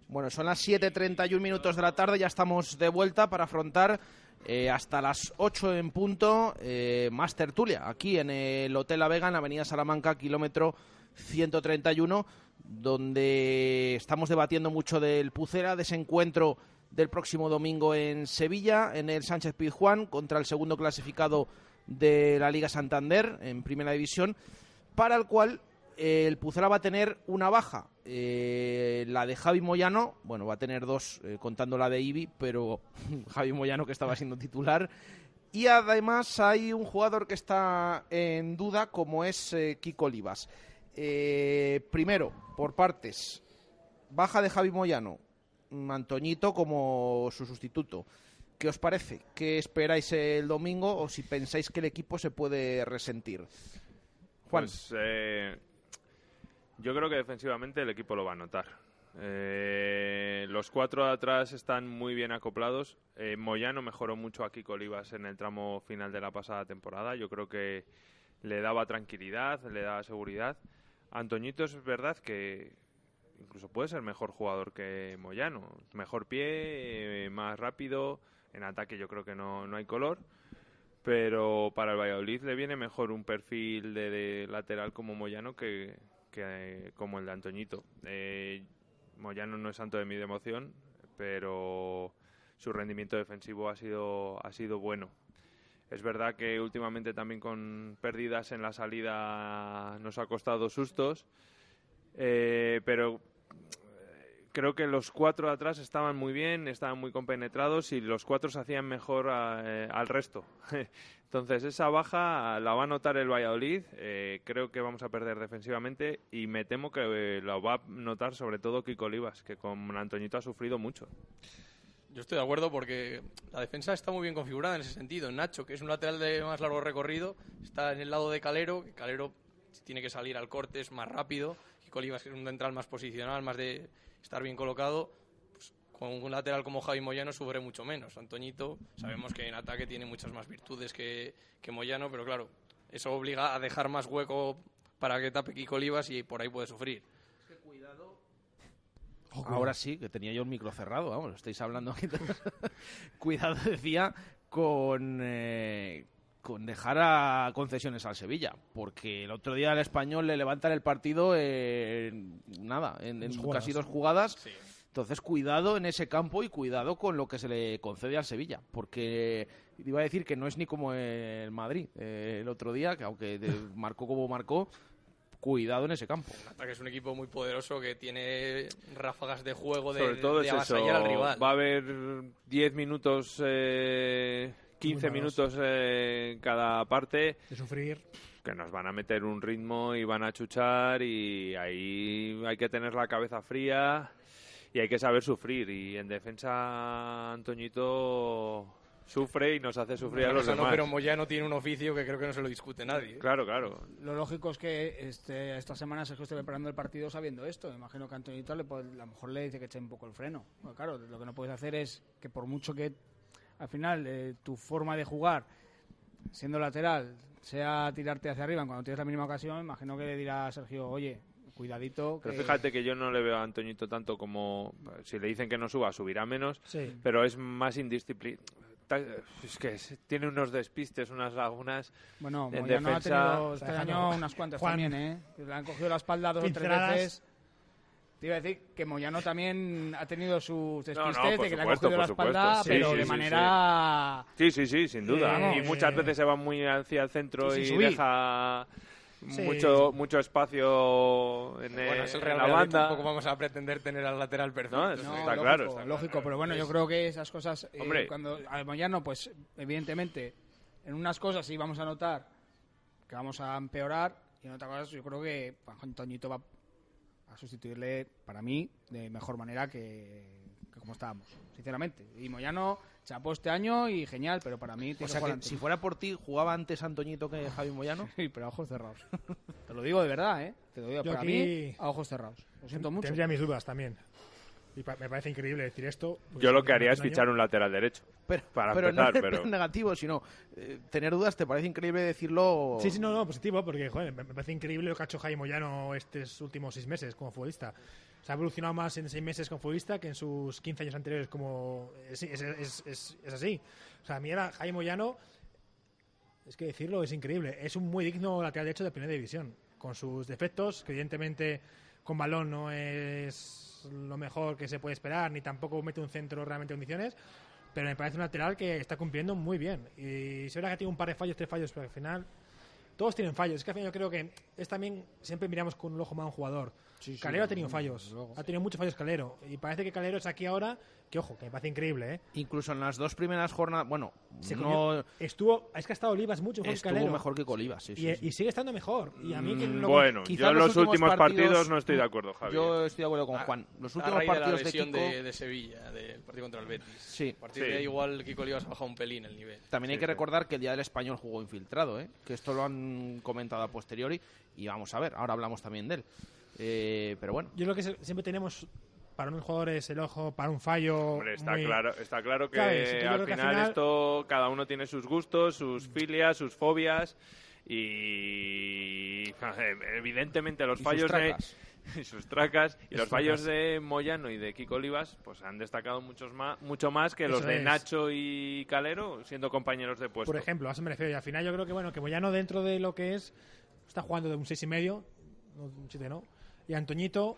Bueno, son las 7.31 minutos de la tarde, ya estamos de vuelta para afrontar eh, hasta las 8 en punto eh, más tertulia, aquí en el Hotel La Vega, en Avenida Salamanca, kilómetro 131, donde estamos debatiendo mucho del Pucera, de ese encuentro del próximo domingo en Sevilla, en el Sánchez Pizjuán, contra el segundo clasificado de la Liga Santander, en Primera División, para el cual el Pucera va a tener una baja. Eh, la de Javi Moyano, bueno, va a tener dos, eh, contando la de Ibi, pero Javi Moyano que estaba siendo titular. Y además hay un jugador que está en duda, como es eh, Kiko Olivas. Primero, por partes, baja de Javi Moyano, mm, Antoñito como su sustituto. ¿Qué os parece? ¿Qué esperáis el domingo o si pensáis que el equipo se puede resentir? Juan. Pues yo creo que defensivamente el equipo lo va a notar. Eh, los cuatro de atrás están muy bien acoplados. Eh, Moyano mejoró mucho a Kiko Olivas en el tramo final de la pasada temporada. Yo creo que le daba tranquilidad, le daba seguridad. Antoñito es verdad que incluso puede ser mejor jugador que Moyano. Mejor pie, eh, más rápido. En ataque yo creo que no, no hay color. Pero para el Valladolid le viene mejor un perfil de, de lateral como Moyano que, que como el de Antoñito. Eh, Moyano no es santo de mi devoción, pero su rendimiento defensivo ha sido, ha sido bueno. Es verdad que últimamente también con pérdidas en la salida nos ha costado sustos, eh, pero creo que los cuatro de atrás estaban muy bien, estaban muy compenetrados y los cuatro se hacían mejor a- eh, al resto. Entonces esa baja la va a notar el Valladolid, eh, creo que vamos a perder defensivamente y me temo que eh, lo va a notar sobre todo Kiko Olivas, que con Antoñito ha sufrido mucho. Yo estoy de acuerdo porque la defensa está muy bien configurada en ese sentido. Nacho, que es un lateral de más largo recorrido, está en el lado de Calero, que Calero tiene que salir al corte es más rápido. Y Colivas, que es un central más posicional, más de estar bien colocado, pues con un lateral como Javi Moyano sufre mucho menos. Antoñito, sabemos que en ataque tiene muchas más virtudes que, que Moyano, pero claro, eso obliga a dejar más hueco para que tape Kiko Olivas y por ahí puede sufrir. cuidado. Ahora sí, que tenía yo el micro cerrado, vamos, lo estáis hablando aquí. cuidado, decía, con, eh, con dejar a concesiones al Sevilla, porque el otro día el español le levantan el partido en nada, en, en Dos jugadas. casi dos jugadas. Entonces, cuidado en ese campo y cuidado con lo que se le concede al Sevilla, porque iba a decir que no es ni como el Madrid eh, el otro día, que aunque de- marcó como marcó, cuidado en ese campo. Que es un equipo muy poderoso que tiene ráfagas de juego de, Sobre todo de es eso. avasallar al rival. Va a haber 10 minutos, eh, 15 Uno, minutos eh, en cada parte. De sufrir. Que nos van a meter un ritmo y van a chuchar y ahí hay que tener la cabeza fría y hay que saber sufrir. Y en defensa Antoñito sufre y nos hace sufrir a los Eso no, demás. pero Moyano tiene un oficio que creo que no se lo discute nadie. ¿eh? Claro, claro. Lo lógico es que este, esta semana Sergio esté preparando el partido sabiendo esto. Me Imagino que Antonito le puede- a lo mejor le dice que eche un poco el freno. Bueno, claro, lo que no puedes hacer es que por mucho que al final eh, tu forma de jugar, siendo lateral, sea tirarte hacia arriba cuando tienes la mínima ocasión, imagino que le dirá a Sergio, oye, cuidadito. Pero fíjate que yo no le veo a Antoñito tanto como. Si le dicen que no suba, subirá menos. Sí. Pero es más indisciplinado. Es que tiene unos despistes, unas lagunas. Bueno, en Moyano ha defensa. tenido este año unas cuantas Juan. también, ¿eh? Le han cogido la espalda dos o tres veces. Te iba a decir que Moyano también ha tenido sus No, no, despistes de que le supuesto, cogido la espalda, Sí, pero sí, de manera... Sí, sí, sí, sin duda. Vamos, y muchas eh, veces se va muy hacia el centro sí, y subir. deja Sí. mucho mucho espacio en, Bueno, eh, es el en la Madrid, banda. tampoco vamos a pretender tener al lateral perfecto. No, eso No, está lógico, claro. está lógico, claro. pero bueno, yo creo que esas cosas, eh, Hombre. cuando a Moyano, pues evidentemente, en unas cosas sí vamos a notar que vamos a empeorar, y en otras cosas yo creo que Juan Toñito va a sustituirle, para mí, de mejor manera que, que como estábamos, sinceramente. Y Moyano chapó este año y genial, pero para mí... O sea que si fuera por ti, ¿jugaba antes Antoñito que Javi Moyano? Sí, pero a ojos cerrados. Te lo digo de verdad, ¿eh? Te lo digo, Yo para aquí- mí, a ojos cerrados. Lo siento mucho. Tendría mis dudas también. Y pa- me parece increíble decir esto. Yo lo es que haría es fichar un lateral derecho. Pero, para pero empezar, no en el pero negativo, sino eh, tener dudas, ¿te parece increíble decirlo? Sí, sí, no, no, positivo, porque joder, me me parece increíble lo que ha hecho Jaime Moyano estos últimos seis meses como futbolista. Se ha evolucionado más en seis meses como futbolista que en sus 15 años anteriores como... Es, es, es, es- es así. O sea, a mí era Jaime Moyano, es que decirlo es increíble. Es un muy digno lateral derecho de primera división, con sus defectos, que evidentemente con balón no es lo mejor que se puede esperar, ni tampoco mete un centro realmente en condiciones, pero me parece un lateral que está cumpliendo muy bien. Y es verdad que tiene un par de fallos, tres fallos, pero al final todos tienen fallos. Es que al final yo creo que es también, siempre miramos con un ojo más a un jugador. Sí, sí, Calero ha tenido fallos, luego. ha tenido muchos fallos Calero. Y parece que Calero es aquí ahora, que ojo, que me parece increíble, ¿eh? Incluso en las dos primeras jornadas, bueno, Se no estuvo, es que ha estado Olivas mucho mejor que estuvo Calero. mejor que Olivas, sí, sí, y, sí. y sigue estando mejor. Y a mí que Mm, no- bueno, Quizá yo en los últimos partidos, partidos no estoy de acuerdo, Javi. Yo estoy de acuerdo con Juan. Los a últimos partidos la de Kiko de, de Sevilla, del partido contra el Betis. Sí. A partir Sí. de ahí igual Kiko Olivas ha bajado un pelín el nivel. También hay Sí, que recordar que el Día del Español jugó infiltrado, ¿eh? que esto lo han comentado a posteriori y vamos a ver, ahora hablamos también de él. Eh, pero bueno, Yo creo que siempre tenemos para unos jugadores el ojo para un fallo. Hombre, está muy- claro, está claro que al que final, esto cada uno tiene sus gustos, sus filias, sus fobias y evidentemente los Y sus fallos de tracas. y sus tracas y Sus los fallos tracas. de Moyano y de Kiko Olivas pues han destacado muchos más, mucho más que los de es. Nacho y Calero siendo compañeros de puesto. Por ejemplo, a eso me refiero. Y al final yo creo que bueno que Moyano dentro de lo que es está jugando de un seis y medio, no, un siete no. Y Antoñito,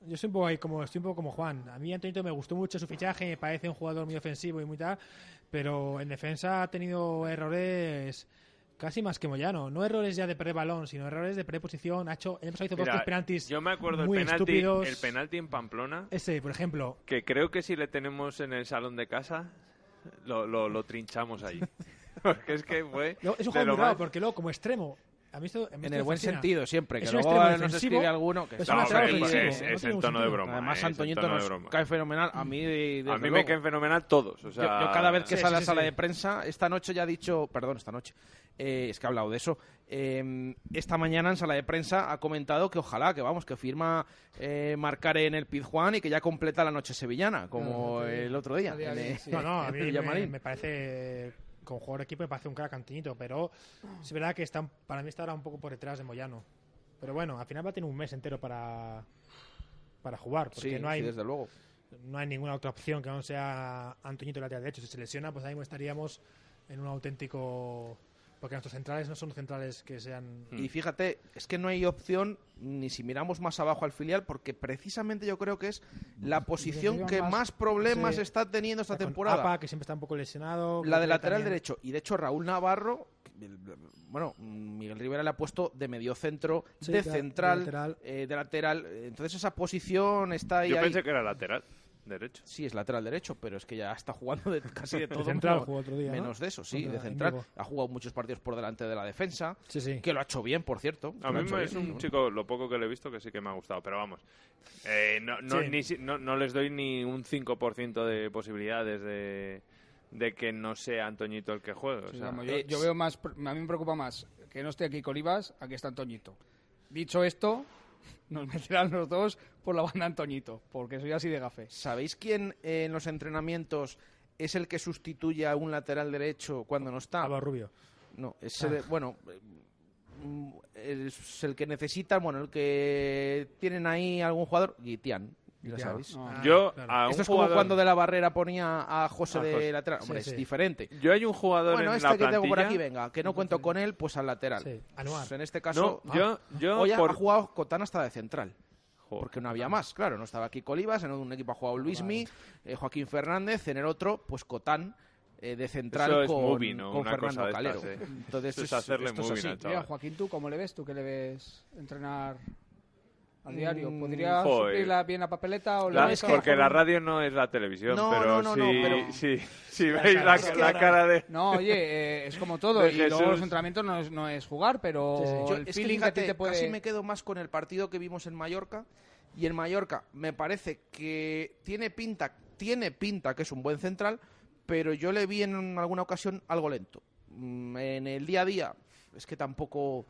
yo estoy un poco ahí como estoy un poco como Juan. A mí Antoñito me gustó mucho su fichaje, me parece un jugador muy ofensivo y muy tal, pero en defensa ha tenido errores casi más que Moyano. No errores ya de perder balón, sino errores de preposición. Ha hecho, pasado hizo dos penaltis yo me acuerdo muy el penalti, estúpidos. el penalti en Pamplona Ese, por ejemplo, que creo que si le tenemos en el salón de casa lo, lo, lo trinchamos ahí. Porque es que fue Luego, es un juego muy raro, más- porque luego como extremo. A mí esto, a mí en el buen fascina. sentido siempre, que Es luego nos defensivo, escribe alguno que es No, es, no es en un tono de broma. Además, es Antoñito nos broma. cae fenomenal. A mí, de- A mí me caen fenomenal todos. O sea, Yo, yo cada vez que Sí, sale sí, a la sala sí. de prensa, esta noche ya ha dicho, perdón, esta noche, eh, es que ha hablado de eso, eh, esta mañana en sala de prensa ha comentado que ojalá, que vamos, que firma eh, Marcare en el Pizjuán y que ya completa la noche sevillana, como el otro día. No, no, a mí me, me parece, como jugador de equipo, me parece un crack Antoñito, pero es verdad que está, para mí está ahora un poco por detrás de Moyano. Pero bueno, al final va a tener un mes entero para, para jugar, porque Sí, no hay sí, desde luego. no hay ninguna otra opción que no sea Antoñito lateral derecho. Si se lesiona, pues ahí estaríamos en un auténtico porque nuestros centrales no son centrales que sean Y fíjate, es que no hay opción ni si miramos más abajo al filial, porque precisamente yo creo que es la posición que más problemas sí. está teniendo esta temporada. Apa, que siempre está un poco lesionado. La de lateral también- derecho. Y de hecho, Raúl Navarro, bueno, Miguel Rivera le ha puesto de medio centro, Sí, de de- de central, lateral. eh, de lateral. Entonces esa posición está ahí. Yo ahí. pensé que era lateral, derecho. Sí, es lateral derecho, pero es que ya está jugando de casi de todo. central menos- jugó otro día, ¿no? Menos de eso, sí, Contra de central. Íñigo. Ha jugado muchos partidos por delante de la defensa. Sí, sí. Que lo ha hecho bien, por cierto. A mí me- es bien. un chico, lo poco que le he visto, que sí que me ha gustado, pero vamos. eh, no, no, Sí. ni si- no, no les doy ni un 5% de posibilidades de, de que no sea Antoñito el que juegue. o Sí, sea, vamos, yo, eh, yo veo más, a mí me preocupa más que no esté aquí Colibas, aquí está Antoñito. Dicho esto, nos meterán los dos por la banda Antoñito, porque soy así de gafe. ¿Sabéis quién eh, en los entrenamientos es el que sustituye a un lateral derecho cuando no está? Álvaro Rubio. No, es Ah. el, bueno, mm, es el que necesitan, bueno, el que tienen ahí algún jugador, Guitián, ya sabéis. Ah, Yo, claro. a un Esto es como cuando de la barrera ponía a José A de José. lateral. Hombre, Sí, es sí. diferente. Yo hay un jugador Bueno, en este la que tengo por aquí, venga, que no cuento con él, pues al lateral. Sí. Pues en este caso, No, yo, yo hoy ha- por- ha jugado Cotán hasta de central. Joder, Porque no había más, claro, no estaba aquí Colibas, en un equipo ha jugado Luismi, eh, Joaquín Fernández, en el otro, pues Cotán eh, de central Eso es con, movie, ¿no? con Fernando Calero. estas, eh. Entonces, Eso es es- hacerle esto es así. Mira, Joaquín, ¿tú cómo le ves? ¿Tú qué le ves entrenar a diario? Mm, ¿Podría joder. suplir la, bien la papeleta o le La- ves a porque la radio no es la televisión, No, pero no, no, si, no, pero- si, si veis la, Es que la la- cara de... No, oye, eh, es como todo. Y luego Jesús. los entrenamientos no es, no es jugar, pero Sí, sí. Yo- el es que feeling que fíjate, te puede... casi me quedo más con el partido que vimos en Mallorca. Y en Mallorca me parece que tiene pinta, tiene pinta que es un buen central, pero yo le vi en alguna ocasión algo lento. Mm, En el día a día es que tampoco...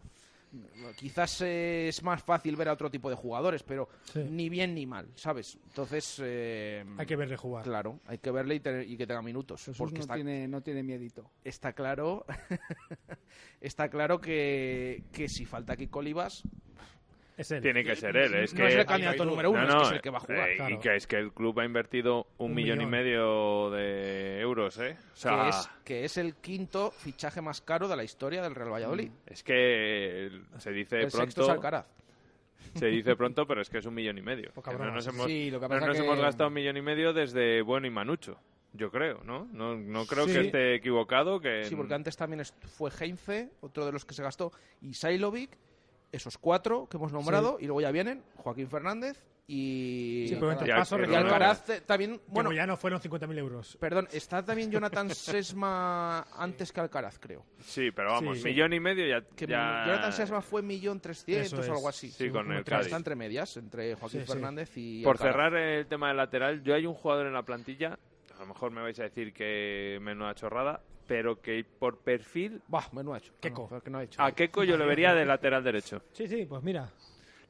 Quizás eh, es más fácil ver a otro tipo de jugadores, pero Sí. ni bien ni mal, ¿sabes? Entonces... eh, Hay que verle jugar. Claro, hay que verle y, tener- y que tenga minutos. Jesús porque no, está, tiene, no tiene miedito. está claro está claro que, que si falta aquí Colibas Es él. Tiene que ser él, es no que... es el candidato número uno, No, es que no, es el que va a jugar. eh, claro. Y que es que el club ha invertido un, Un millón, millón. y medio de euros, ¿eh? O sea, que, es, que es el quinto fichaje más caro de la historia del Real Valladolid. es que se dice el sexto es pronto... Alcaraz. Se dice pronto, pero es que es un millón y medio. Que no nos sí, hemos, sí, lo que no pasa nos que- hemos gastado un millón y medio desde Bueno y Manucho. Yo creo, ¿no? No, no creo Sí. que esté equivocado. Que Sí, porque antes también fue Heinze, otro de los que se gastó, y Sailovic, esos cuatro que hemos nombrado, y luego ya vienen Joaquín Fernández y, Sí, pero Alcaraz eh, también. Bueno, ya no fueron 50.000 euros. perdón, está también Jonathan Sesma antes que Alcaraz, creo. Sí, pero vamos, Sí. millón y medio ya... Que ya- Jonathan Sesma fue millón trescientos o algo así. Sí, con el. Cádiz. Está entre medias, entre Joaquín Sí, sí. Fernández y. Por Alcaraz. cerrar el tema del lateral, yo hay un jugador en la plantilla, a lo mejor me vais a decir que menuda chorrada, pero que por perfil Bah, menudo ha hecho. Keco. No, que no ha hecho. a Keco yo le vería de lateral derecho. Sí, sí, pues mira.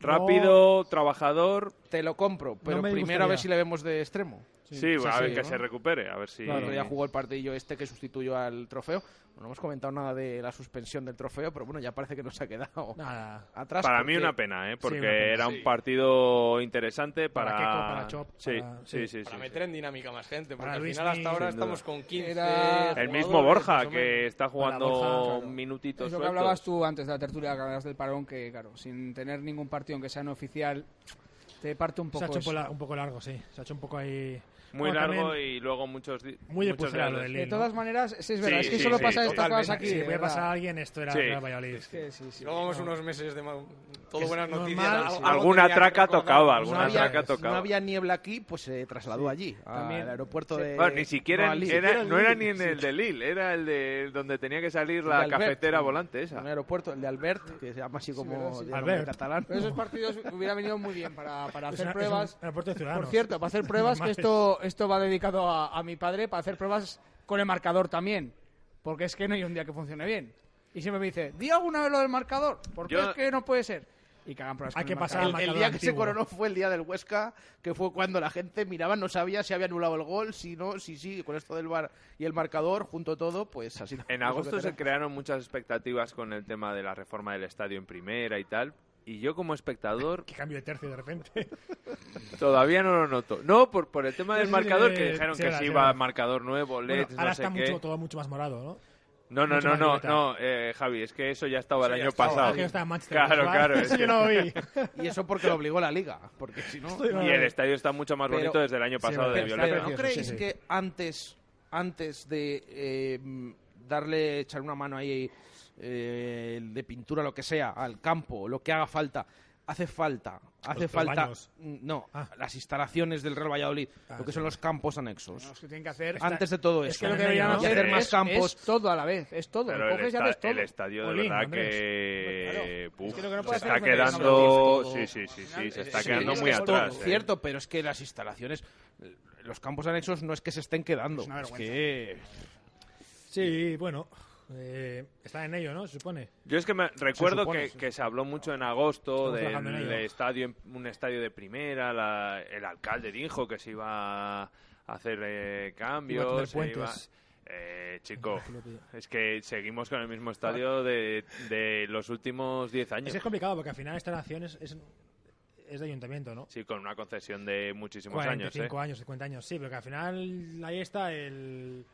Rápido, trabajador, Te lo compro, pero me primero a ver si le vemos de extremo. sí, sí, a ver sí, que ¿no? se recupere, a ver si... El otro día jugó el partidillo este que sustituyó al trofeo. No hemos comentado nada de la suspensión del trofeo, pero bueno, ya parece que nos ha quedado Nada. atrás. Para mí una pena, ¿eh? porque una pena, era sí. un partido interesante Para para... Keco, para Chop, sí, para- sí, sí. sí, sí, Para sí. meter en dinámica más gente, porque Para al final hasta ahora estamos con 15 Era- El mismo Borja, que está jugando Borja, claro. minutitos Es lo que hablabas tú antes de la tertulia, que hablabas del parón, que claro, sin tener ningún partido aunque sea no oficial, te parte un Se poco ha hecho un un poco largo, sí. Se ha hecho un poco ahí. Muy Bueno, largo y luego muchos... Muy de muchos de- De ¿no? todas maneras, sí es verdad, Sí, es que sí, solo sí, pasa estas cosas aquí. Si de voy a verdad. pasar a alguien, esto era Sí. Real Valladolid. Es que sí, sí. Y luego vamos no. unos meses de todo Es buenas noticias. normal, Alguna traca tocaba, No alguna había, traca no tocaba. había niebla aquí, pues se trasladó allí, También. al aeropuerto de. Bueno, ni siquiera no, era, no era ni en el de Lille, era el de donde tenía que salir la cafetera volante esa. Un aeropuerto, el de Albert, que se llama así como catalán. Esos partidos hubieran venido muy bien para, hacer pruebas. Por cierto, para hacer pruebas, que Normales. Esto, esto va dedicado a, a mi padre, para hacer pruebas con el marcador también. Porque es que no hay un día que funcione bien. Y siempre me dice, di alguna vez lo del marcador, porque Yo- es que no puede ser. Y que hagan pruebas Hay con que el pasar El, al marcador. el marcador día que se antiguo. coronó fue el día del Huesca, que fue cuando la gente miraba, no sabía si había anulado el gol, si no, si sí, con esto del bar y el marcador, junto todo, pues así. En agosto se crearon muchas expectativas con el tema de la reforma del estadio en primera y tal. Y yo como espectador Que cambio de tercio de repente. todavía no lo noto. No, por, por el tema del marcador, que dijeron sí, que sí, iba marcador nuevo, LED, Bueno, ahora no sé está qué. mucho, todo mucho más morado, ¿no? No, no, mucho no, no, no, eh, Javi, es que eso ya estaba el año estaba. pasado. Estaba claro, ¿verdad? claro. Es no vi. Y eso porque lo obligó la liga, porque si no... Y el estadio está mucho más bonito Pero- desde el año pasado de Violeta. pero ¿no creéis que antes, antes de eh, darle, echar una mano ahí eh, de pintura, lo que sea, al campo, lo que haga falta, hace falta, hace los falta, baños. no, las instalaciones del Real Valladolid, Ah, lo que sí. son los campos anexos. Los que tienen que hacer Antes de todo es eso, que lo que deberían ¿no? hacer hacer más es- campos. es todo a la vez, es todo. Pero el, esta- todo. estadio de verdad que, uf, que lo que no se puede está quedando sí sí sí sí se está Sí, quedando es muy atrás todo eh. cierto, pero es que las instalaciones, los campos anexos no es que se estén quedando, una es que Sí, bueno. Eh, están en ello, ¿no? Se supone. Yo es que me recuerdo supone, que, sí. que se habló mucho en agosto Estamos en del ello. estadio, un estadio de primera, la- el alcalde dijo que se iba a hacer eh, cambios. Iba a iba-. Eh, chico, es que seguimos con el mismo estadio de, de los últimos 10 años. Es que es complicado porque al final esta nación es, es, es de ayuntamiento, ¿no? Sí, con una concesión de muchísimos años. 45 ¿eh? años, 50 años, sí, pero que al final ahí está el...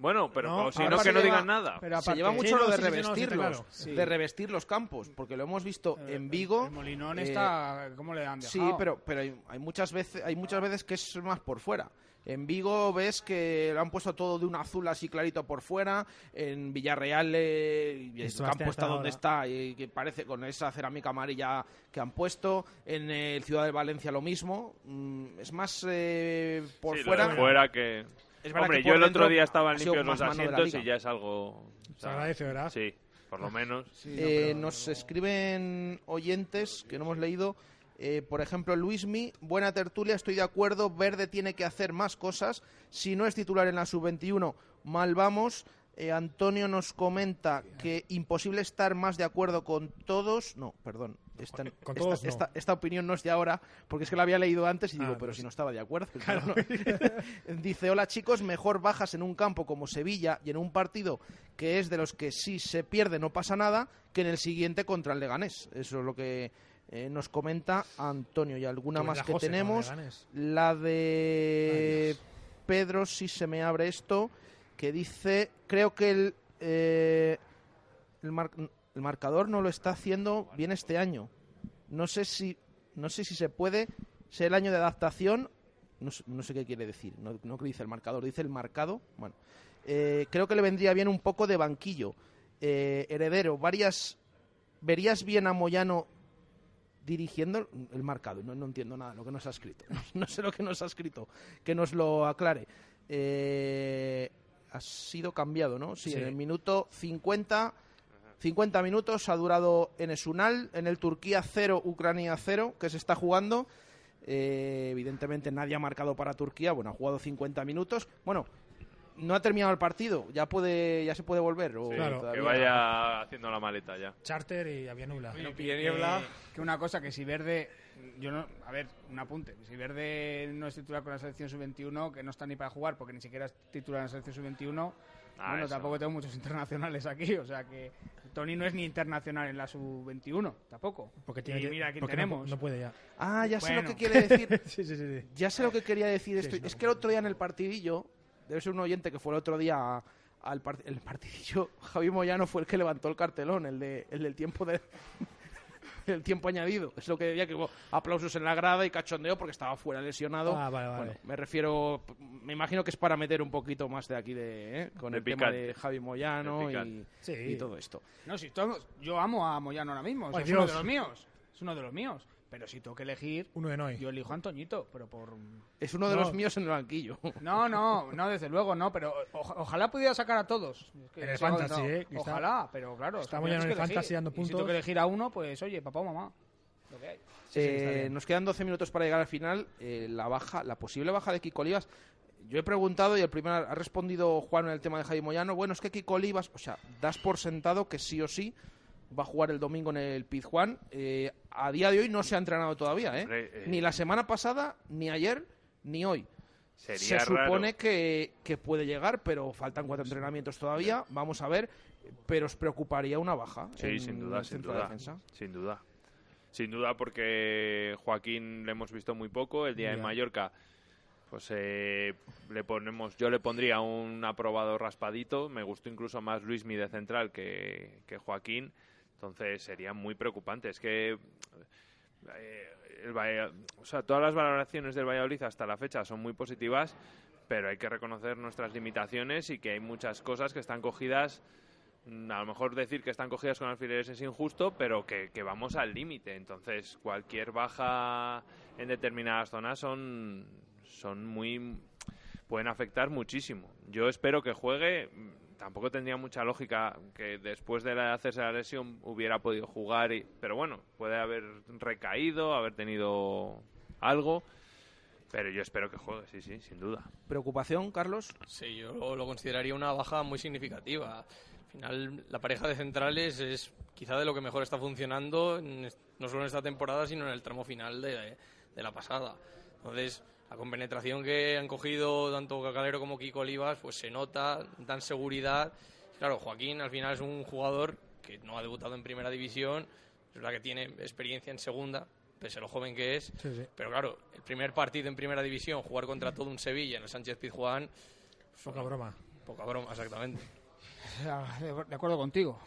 Bueno, pero si no, que no digan nada. se lleva mucho Sí, lo de sí, sí, sí, sí, revestirlos, claro. Sí. de revestir los campos, porque lo hemos visto en Vigo. El Molinón eh, está... ¿Cómo le han Sí, dejado? pero, pero hay, hay muchas veces, hay muchas veces que es más por fuera. En Vigo ves que lo han puesto todo de un azul así clarito por fuera. En Villarreal eh, el campo está donde está y que parece con esa cerámica amarilla que han puesto. En el Ciudad de Valencia lo mismo. Mm, es más eh, por Sí, lo fuera. de fuera que... Es verdad Hombre, que yo el otro día estaban limpios los asientos y ya es algo... o Se agradece, ¿verdad? Sí, por lo menos. Eh, nos escriben oyentes que no hemos leído. eh, por ejemplo, Luismi, buena tertulia, estoy de acuerdo. Verde tiene que hacer más cosas. Si no es titular en la sub-21, mal vamos. Eh, Antonio nos comenta que imposible estar más de acuerdo con todos. No, perdón. Esta, Con esta- todos no. esta- esta opinión no es de ahora, porque es que la había leído antes y digo, Ah, pero pues- si no estaba de acuerdo. Claro. No, no. Dice, hola chicos, mejor bajas en un campo como Sevilla y en un partido que es de los que si se pierde no pasa nada, que en el siguiente contra el Leganés. Eso es lo que eh, nos comenta Antonio. Y alguna Tú más que José tenemos, la de Pedro, si se me abre esto, que dice, creo que el, eh, el, mar- el marcador no lo está haciendo bien este año. No sé si, no sé si se puede ser el año de adaptación. No, sé- no sé qué quiere decir. No, no dice el marcador, dice el marcado. Bueno, Eh, creo que le vendría bien un poco de banquillo. Eh, heredero, varias. ¿Verías bien a Moyano dirigiendo el marcado? No, no entiendo nada lo que nos ha escrito. No sé lo que nos ha escrito. Que nos lo aclare. Eh, ha sido cambiado, ¿no? Sí, Sí. en el minuto 50. 50 minutos ha durado en Esunal, en el Turquía 0, Ucrania 0, que se está jugando. Eh, evidentemente nadie ha marcado para Turquía, bueno, ha jugado 50 minutos. Bueno, no ha terminado el partido, ya puede ya se puede volver. o Sí, todavía- que vaya haciendo la maleta ya. Charter y Avianula. Oye, que, que una cosa, que si Verde... Yo no, a ver, un apunte. Si Verde no es titular con la selección sub-21, que no está ni para jugar porque ni siquiera es titular en la selección sub-21, Ah, bueno, eso. tampoco tengo muchos internacionales aquí. O sea que Tony no es ni internacional en la sub-21, tampoco. Porque tiene y que- mira quién porque no tenemos. no puede ya. Ah, ya sé lo que quiere decir. sí, sí, sí, sí. Ya sé lo que quería decir Sí, esto. es que el otro día en el partidillo, debe ser un oyente que fue el otro día a- al part- el partidillo, Javi Moyano fue el que levantó el cartelón, el, de, el del tiempo de el tiempo añadido. Es lo que decía que hubo aplausos en la grada y cachondeo porque estaba fuera lesionado. Ah, vale, vale. Bueno, me refiero, me imagino que es para meter un poquito más de aquí de ¿eh? con De el tema de Javi Moyano De y, picante. Sí. y todo esto. No, si todos, yo amo a Moyano ahora mismo. o sea, Ay, es uno de los míos. Es uno de los míos. Pero si tengo que elegir, Uno de Noy. yo elijo a Antoñito, pero por... Es uno de No. los míos en el banquillo. No, no, no, desde luego no, pero o- ojalá pudiera sacar a todos. Es que En el fantasy, eh, Ojalá, pero claro. Moyano final en el fantasy dando Y Si puntos. tengo que elegir a uno, pues oye, papá o mamá. Lo que hay. sí, Eh, nos quedan 12 minutos para llegar al final. Eh, la baja, la posible baja de Kiko Olivas. Yo he preguntado y el primero ha respondido Juan en el tema de Jaime Moyano. Bueno, es que Kiko Olivas, o sea, das por sentado que sí o sí va a jugar el domingo en el Pizjuán. Eh, a día de hoy no se ha entrenado todavía, ¿eh? Hombre, eh. Ni la semana pasada, ni ayer, ni hoy. Sería se supone que, que puede llegar, pero faltan cuatro entrenamientos todavía. Vamos a ver. Pero os preocuparía una baja. Sí, en sin duda, sin de duda. defensa. Sin duda. Sin duda porque Joaquín le hemos visto muy poco. El día en Mallorca, pues eh, le ponemos, yo le pondría un aprobado raspadito. Me gustó incluso más Luismi de central que, que Joaquín. Entonces sería muy preocupante. Es que eh, el o sea, todas las valoraciones del Valladolid hasta la fecha son muy positivas, pero hay que reconocer nuestras limitaciones y que hay muchas cosas que están cogidas. A lo mejor decir que están cogidas con alfileres es injusto, pero que, que vamos al límite. Entonces, cualquier baja en determinadas zonas son, son muy. pueden afectar muchísimo. Yo espero que juegue. Tampoco tendría mucha lógica que después de la- hacerse la lesión hubiera podido jugar, y, pero bueno, puede haber recaído, haber tenido algo. Pero yo espero que juegue, sí, sí, sin duda. ¿Preocupación, Carlos? Sí, yo lo consideraría una baja muy significativa. Al final, la pareja de centrales es quizá de lo que mejor está funcionando, en no solo en esta temporada, sino en el tramo final de, de la pasada. Entonces, la compenetración que han cogido tanto Cacalero como Kiko Olivas, pues se nota, dan seguridad. Claro, Joaquín al final es un jugador que no ha debutado en primera división, es verdad que tiene experiencia en segunda, pese a lo joven que es, Sí, sí. pero claro, el primer partido en primera división, jugar contra todo un Sevilla en el Sánchez Pizjuán, Poca broma. Poca broma, exactamente. De acuerdo contigo.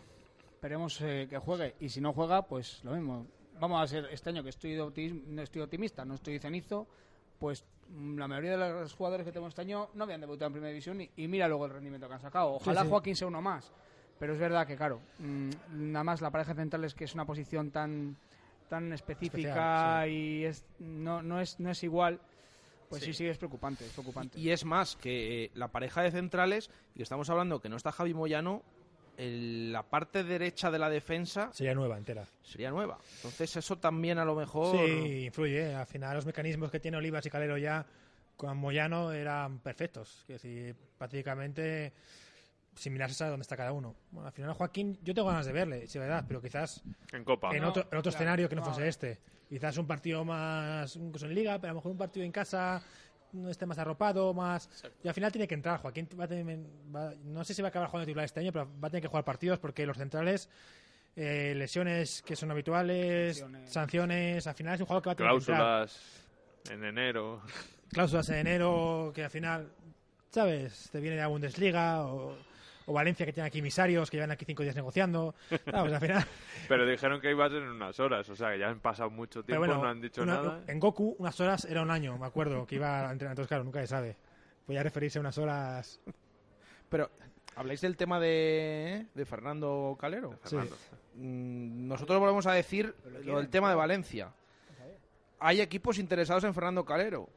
Esperemos eh, que juegue. Y si no juega, pues lo mismo. Vamos a ser este año que estoy, de no estoy optimista, no estoy cenizo. Pues mm, la mayoría de los jugadores que tenemos este año no habían debutado en primera división y, y mira luego el rendimiento que han sacado. Ojalá Sí, sí. Joaquín sea uno más. Pero es verdad que, claro, mm, nada más la pareja central es que es una posición tan tan específica Especial, y es, no, no, es, no es igual. Pues sí. Sí. sí, es preocupante, es preocupante. Y es más que eh, la pareja de centrales, y estamos hablando que no está Javi Moyano, el- la parte derecha de la defensa Sería nueva, entera. sería nueva. Entonces eso también a lo mejor... Sí, influye. ¿eh? Al final los mecanismos que tiene Olivas y Calero ya con Moyano eran perfectos. Es decir, prácticamente similar a donde está cada uno. Bueno, al final Joaquín, yo tengo ganas de verle, sí, verdad, pero quizás En Copa. en No, otro, en otro claro, escenario que no no. fuese este. Quizás un partido más incluso en liga, pero a lo mejor un partido en casa esté más arropado, más... Y al final tiene que entrar. Joaquín va a tener- va- no sé si va a acabar jugando titular este año, pero va a tener que jugar partidos porque los centrales... eh, lesiones que son habituales, Sanciones. sanciones, al final es un jugador que va a tener que Cláusulas en enero. cláusulas en enero que al final, ¿sabes? Te viene de la Bundesliga o, o Valencia que tiene aquí emisarios que llevan aquí cinco días negociando. Claro, pues al final. Pero dijeron que iba a ser en unas horas, o sea que ya han pasado mucho tiempo, bueno, no han dicho una- nada. En Goku, unas horas era un año, me acuerdo, que iba a entrenar. Entonces, claro, nunca se sabe. Voy a referirse a unas horas. Pero, ¿habláis del tema de, de Fernando Calero? Sí. Fernando. Mm, Nosotros volvemos a decir lo del tema de Valencia. Hay equipos interesados en Fernando Calero.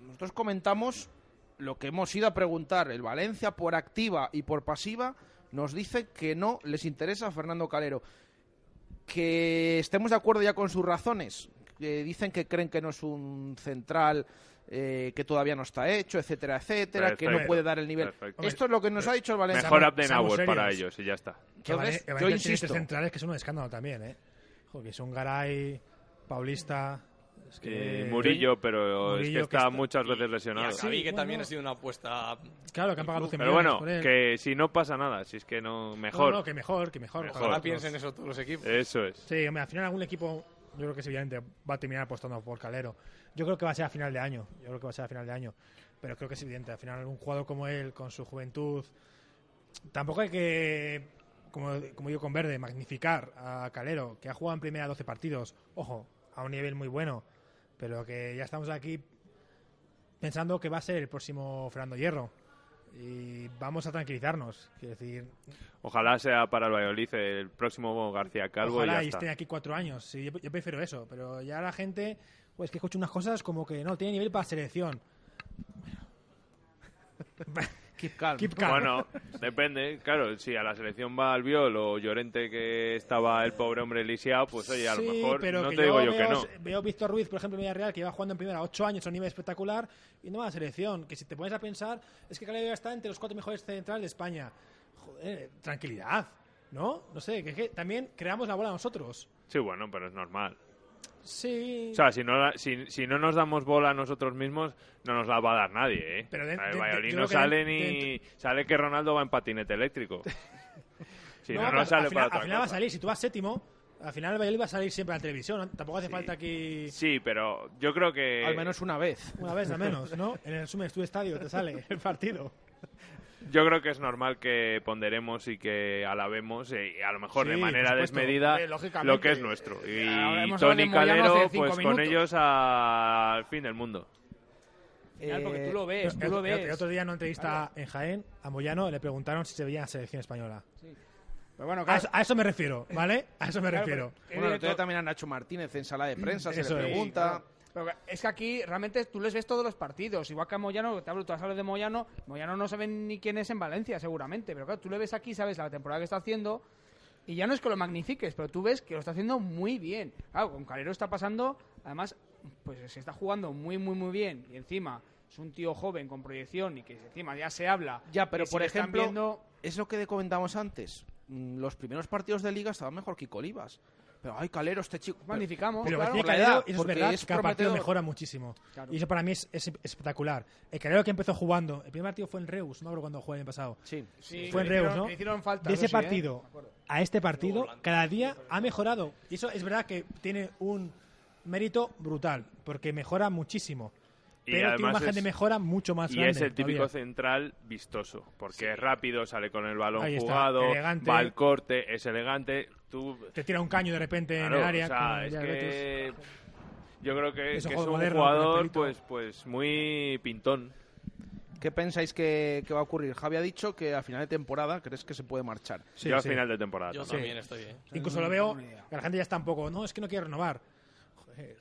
Nosotros comentamos lo que hemos ido a preguntar. El Valencia, por activa y por pasiva, nos dice que no les interesa a Fernando Calero. Que estemos de acuerdo ya con sus razones. Que dicen que creen que no es un central eh, que todavía no está hecho, etcétera, etcétera, que no puede dar el nivel. perfecto. Esto es lo que nos ha dicho el Valencia. Mejor Abdenauer para ellos y ya está. Que Entonces, Vale- yo tiene insisto. tres centrales que son un escándalo también, ¿eh? Joder, que son Garay, Paulista. Es que... Y Murillo, pero es que está, está- muchas veces Y lesionado. Xavi, que bueno. también ha sido una apuesta. Claro, que han pagado 12 Pero bueno, por él. que si no pasa nada, si es que no, mejor. No, no, que mejor, que mejor. Mejor. Ojalá Ojalá piensen eso todos los equipos. Eso es. Sí, hombre, al final algún equipo, yo creo que seguramente va a terminar apostando por Calero. Yo creo que va a ser a final de año. Yo creo que va a ser a final de año. Pero creo que es evidente. Al final, un jugador como él, con su juventud, tampoco hay que, como, como digo con Verde, magnificar a Calero, que ha jugado en primera 12 partidos. Ojo, a un nivel muy bueno. Pero que ya estamos aquí pensando que va a ser el próximo Fernando Hierro. Y vamos a tranquilizarnos. Quiero decir, Ojalá sea para el Valladolid el próximo García Calvo Ojalá y y ya esté está. aquí cuatro años. Sí, yo, yo prefiero eso. Pero ya la gente, pues que escucha unas cosas como que no tiene nivel para selección. Keep calm. Keep calm. Bueno, depende. Claro, si a la selección va Albiol o Llorente que estaba el pobre hombre lisiado, pues oye, a lo mejor pero no te digo yo veo, que no. Veo Víctor Ruiz, por ejemplo, en Villarreal, que lleva jugando en primera ocho años a un nivel espectacular y no va a la selección. Que si te pones a pensar, es que Calero ya está entre los cuatro mejores centrales de España. Joder, tranquilidad, ¿no? No sé, que, es que también creamos la bola nosotros. Sí, bueno, pero es normal. Sí. O sea, si no, la- si, si no nos damos bola a nosotros mismos, no nos la va a dar nadie, ¿eh? Pero de- Valladolid no sale de- ni... Sale que Ronaldo va en patinete eléctrico. Si no, no, sale al final, para al otra final va a salir. Si tú vas séptimo, Al final el Valladolid va a salir siempre a la televisión. ¿no? Tampoco hace falta aquí... Sí, pero yo creo que... Al menos una vez. Una vez al menos, ¿no? En el Sumer Studio Estadio te sale el partido. Yo creo que es normal que ponderemos y que alabemos, eh, a lo mejor de manera supuesto. desmedida, lo que es nuestro. Y hemos hablado Tony Calero, pues con ellos al fin del mundo. Final, porque tú lo Eh, ves, el, tú lo ves. el otro día en una entrevista en Jaén, a Moyano le preguntaron si se veía en la selección española. Pero bueno, A eso, a eso me refiero, ¿vale? A eso me Claro, refiero. pero- Bueno, el otro día también a Nacho Martínez en sala de prensa se Eso le es. pregunta. claro. Pero es que aquí realmente tú les ves todos los partidos. Igual que a Moyano, te hablo, tú has hablado de Moyano. Moyano no saben ni quién es en Valencia, seguramente. Pero claro, tú le ves aquí, sabes la temporada que está haciendo. Y ya no es que lo magnifiques, pero tú ves que lo está haciendo muy bien. Claro, con Calero está pasando, además, pues se está jugando muy, muy, muy bien. Y encima es un tío joven con proyección y que encima ya se habla. Ya, pero si por ejemplo, viendo- es lo que comentamos antes. Mm, Los primeros partidos de liga estaban mejor que Colibas. Pero, ay, Calero, este chico. magnificamos. Pero claro, la tiene Calero, edad, eso es verdad, es que cada partido mejora muchísimo. Claro. Y eso para mí es, es espectacular. El Calero que empezó jugando, el primer partido fue en Reus, no me acuerdo cuando jugó el año pasado. Sí. Sí, fue en Reus, hicieron- ¿no? hicieron falta, de ese sí, ¿eh? partido a este partido, cada día ha mejorado. Y eso es verdad que tiene un mérito brutal, porque mejora muchísimo. Y Pero tiene un además margen es- de mejora mucho más Y grande. es el típico todavía. central vistoso, porque es rápido, sale con el balón Ahí está, jugado, elegante. va al corte, es elegante. Tú, Te tira un caño de repente en el área. o sea, como es ya que yo creo que, Es un que es juego un moderno, con el jugador pues, pues muy pintón. ¿Qué pensáis que, que va a ocurrir? Javi ha dicho que a final de temporada crees que se puede marchar. Sí, yo al sí. final de temporada. Yo también. estoy, ¿eh? Incluso lo veo, que la gente ya está un poco, no, es que no quiere renovar. Joder,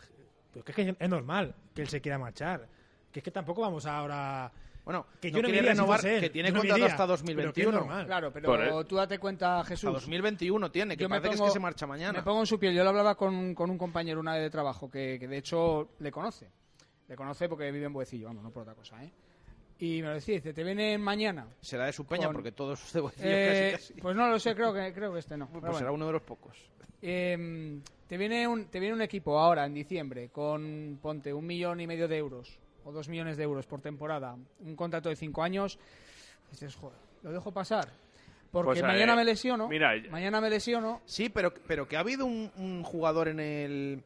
pero que es que es normal que él se quiera marchar. Que es que tampoco vamos ahora... Bueno, que no yo no quiere si renovar, que tiene no contrato iría, hasta pero que es 2021. normal. Claro, pero tú date cuenta, Jesús. A 2021 tiene, que Yo me parece que es que se marcha mañana. Me pongo en su piel. Yo lo hablaba con, con un compañero una vez de trabajo que, que de hecho le conoce. Le conoce porque vive en Buecillo, vamos, no por otra cosa, ¿eh? Y me lo decía, dice, ¿te viene mañana? Será de su peña, Con- porque todos sus cebollillos Eh, casi, casi. Pues no lo sé, creo que, creo que este no. Pues Pero será uno de los pocos. Eh, te, viene un, te viene un equipo ahora, en diciembre, con, ponte, un millón y medio de euros o dos millones de euros por temporada, un contrato de cinco años. Dices, joder, lo dejo pasar. Porque Pues, eh, mañana me lesiono. mira, mañana me lesiono. Sí, pero, pero que ha habido un, un jugador en el,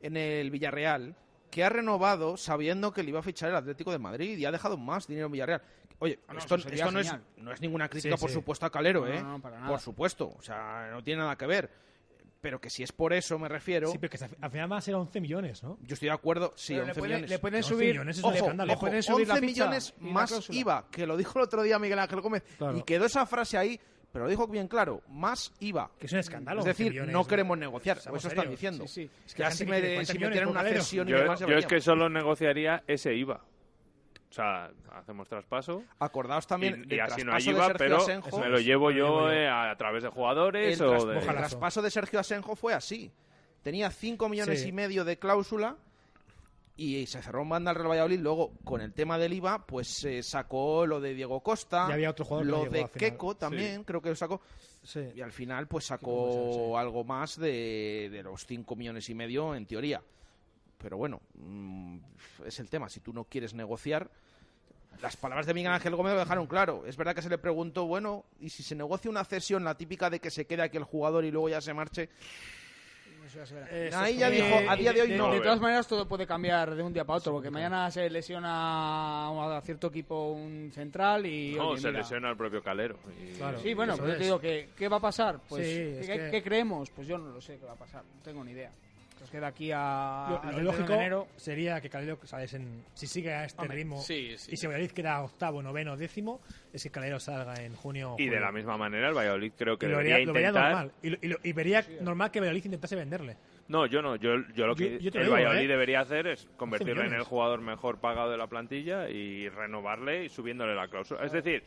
en el Villarreal que ha renovado sabiendo que le iba a fichar el Atlético de Madrid y ha dejado más dinero en Villarreal. Oye, Ah, no, esto, no, es, no es ninguna crítica, Sí, por sí. supuesto, a Calero, No, ¿eh? no, no, para nada. Por supuesto, o sea, no tiene nada que ver. Pero que si es por eso, me refiero, Sí, pero que al final van a ser 11 millones, ¿no? yo estoy de acuerdo, sí, Pero le 11 pueden- millones. le pueden 11 subir. millones es un Ojo, escándalo. ojo, pueden subir la 11 ficha millones la más. IVA, que lo dijo el otro día Miguel Ángel Gómez, Claro. y quedó esa frase ahí, pero lo dijo bien claro, más IVA. Que es un escándalo. Es 11 decir, millones, no queremos negociar, eso están serios. diciendo. Sí, sí. Es que ya la si, me, quiere 40 si por una cesión y Yo, yo es que solo negociaría ese IVA. O sea, hacemos traspaso Acordaos también y así no Sergio pero Asenjo. me lo llevo yo eh, a, través de jugadores El, o de... el Ojalá. traspaso de Sergio Asenjo fue así. Tenía 5 millones Sí. y medio de cláusula y se cerró en banda al Real Valladolid. Luego, con el tema del IVA, pues se sacó lo de Diego Costa, Y había otro jugador que lo de. Keco también, creo que lo sacó. Sí. Y al final, pues sacó algo más de, de los 5 millones y medio en teoría. Pero bueno, mm, es el tema. Si tú no quieres negociar, las palabras de Miguel Ángel Gómez lo dejaron claro. Es verdad que se le preguntó, bueno, ¿y si se negocia una cesión, la típica de que se quede aquí el jugador y lugo ya se marche? Eso ya se verá. Eh, Ahí ya dijo, a día de hoy de, no. de todas maneras, todo puede cambiar de un día para otro, porque mañana se lesiona a cierto equipo un central y. No, oye, se mira. lesiona el propio Calero. y- Claro. Sí, bueno, Eso pues te digo que ¿qué va a pasar? Pues Sí, ¿qué, es qué- que- qué creemos? Pues yo no lo sé qué va a pasar, no tengo ni idea. Nos queda aquí a, Lo, al lo 31 lógico de enero. sería que Calero, ¿sabes? En, si sigue a este Hombre, ritmo sí, sí. y si Valladolid queda octavo, noveno, décimo, es que Calero salga en junio. Y de la misma manera el Valladolid creo que lo debería vería, lo vería intentar... normal. Y, lo- y lo- y vería normal que Valladolid intentase venderle. No, yo no. Yo, yo lo que yo el digo, Valladolid ¿eh? debería hacer es convertirlo en el jugador mejor pagado de la plantilla y renovarle y subiéndole la cláusula. Es decir,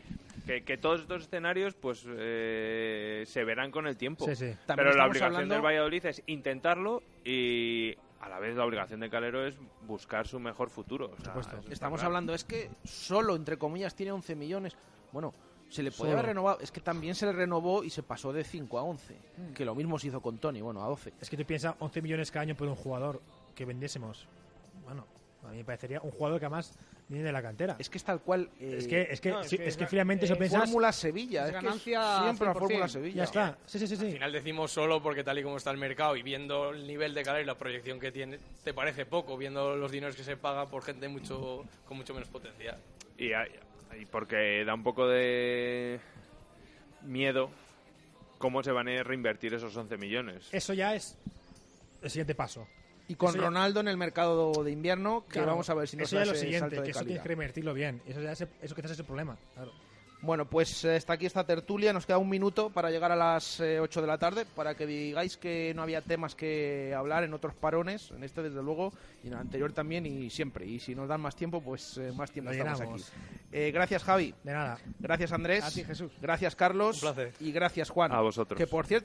que, que todos estos escenarios pues eh, se verán con el tiempo. Sí, sí. También Pero la obligación hablando- del Valladolid es intentarlo y a la vez la obligación de Calero es buscar su mejor futuro. O sea, Estamos claro. hablando, es que solo, entre comillas, tiene 11 millones. Bueno, se le podía Solo. haber renovado. Es que también se le renovó y se pasó de 5 a 11. Mm. Que lo mismo se hizo con Tony, bueno, a 12. Es que tú piensas 11 millones cada año por un jugador que vendiésemos. A mí me parecería un jugador que además viene de la cantera. Es que es tal cual. eh, Es que, es que, no, es sí, que es que es fríamente ga- eso eh, piensas. Fórmula Sevilla. es Es, que es ganancia siempre la 100%. Fórmula Sevilla. Ya está. Sí, sí, sí. Al final decimos solo porque tal y como está el mercado y viendo el nivel de calidad y la proyección que tiene, te parece poco, viendo los dineros que se paga por gente mucho con mucho menos potencial. Y, y porque da un poco de miedo cómo se van a reinvertir esos 11 millones. Eso ya es el siguiente paso. Y con Eso ya- Ronaldo en el mercado de invierno, que Claro, vamos a ver si nos eso da es lo siguiente, salto de que eso calidad. tienes que reinvertirlo bien. Eso ya es, eso quizás es el problema. Claro. Bueno, pues eh, está aquí esta tertulia. Nos queda un minuto para llegar a las eh, 8 de la tarde para que digáis que no había temas que hablar en otros parones, en este desde luego, y en el anterior también y siempre. Y si nos dan más tiempo, pues eh, más tiempo Lo estamos llenamos. aquí. Eh, gracias, Javi. De nada. Gracias, Andrés. A ti, Jesús. Gracias, Carlos. Un placer. Y gracias, Juan. A vosotros. Que por cierto,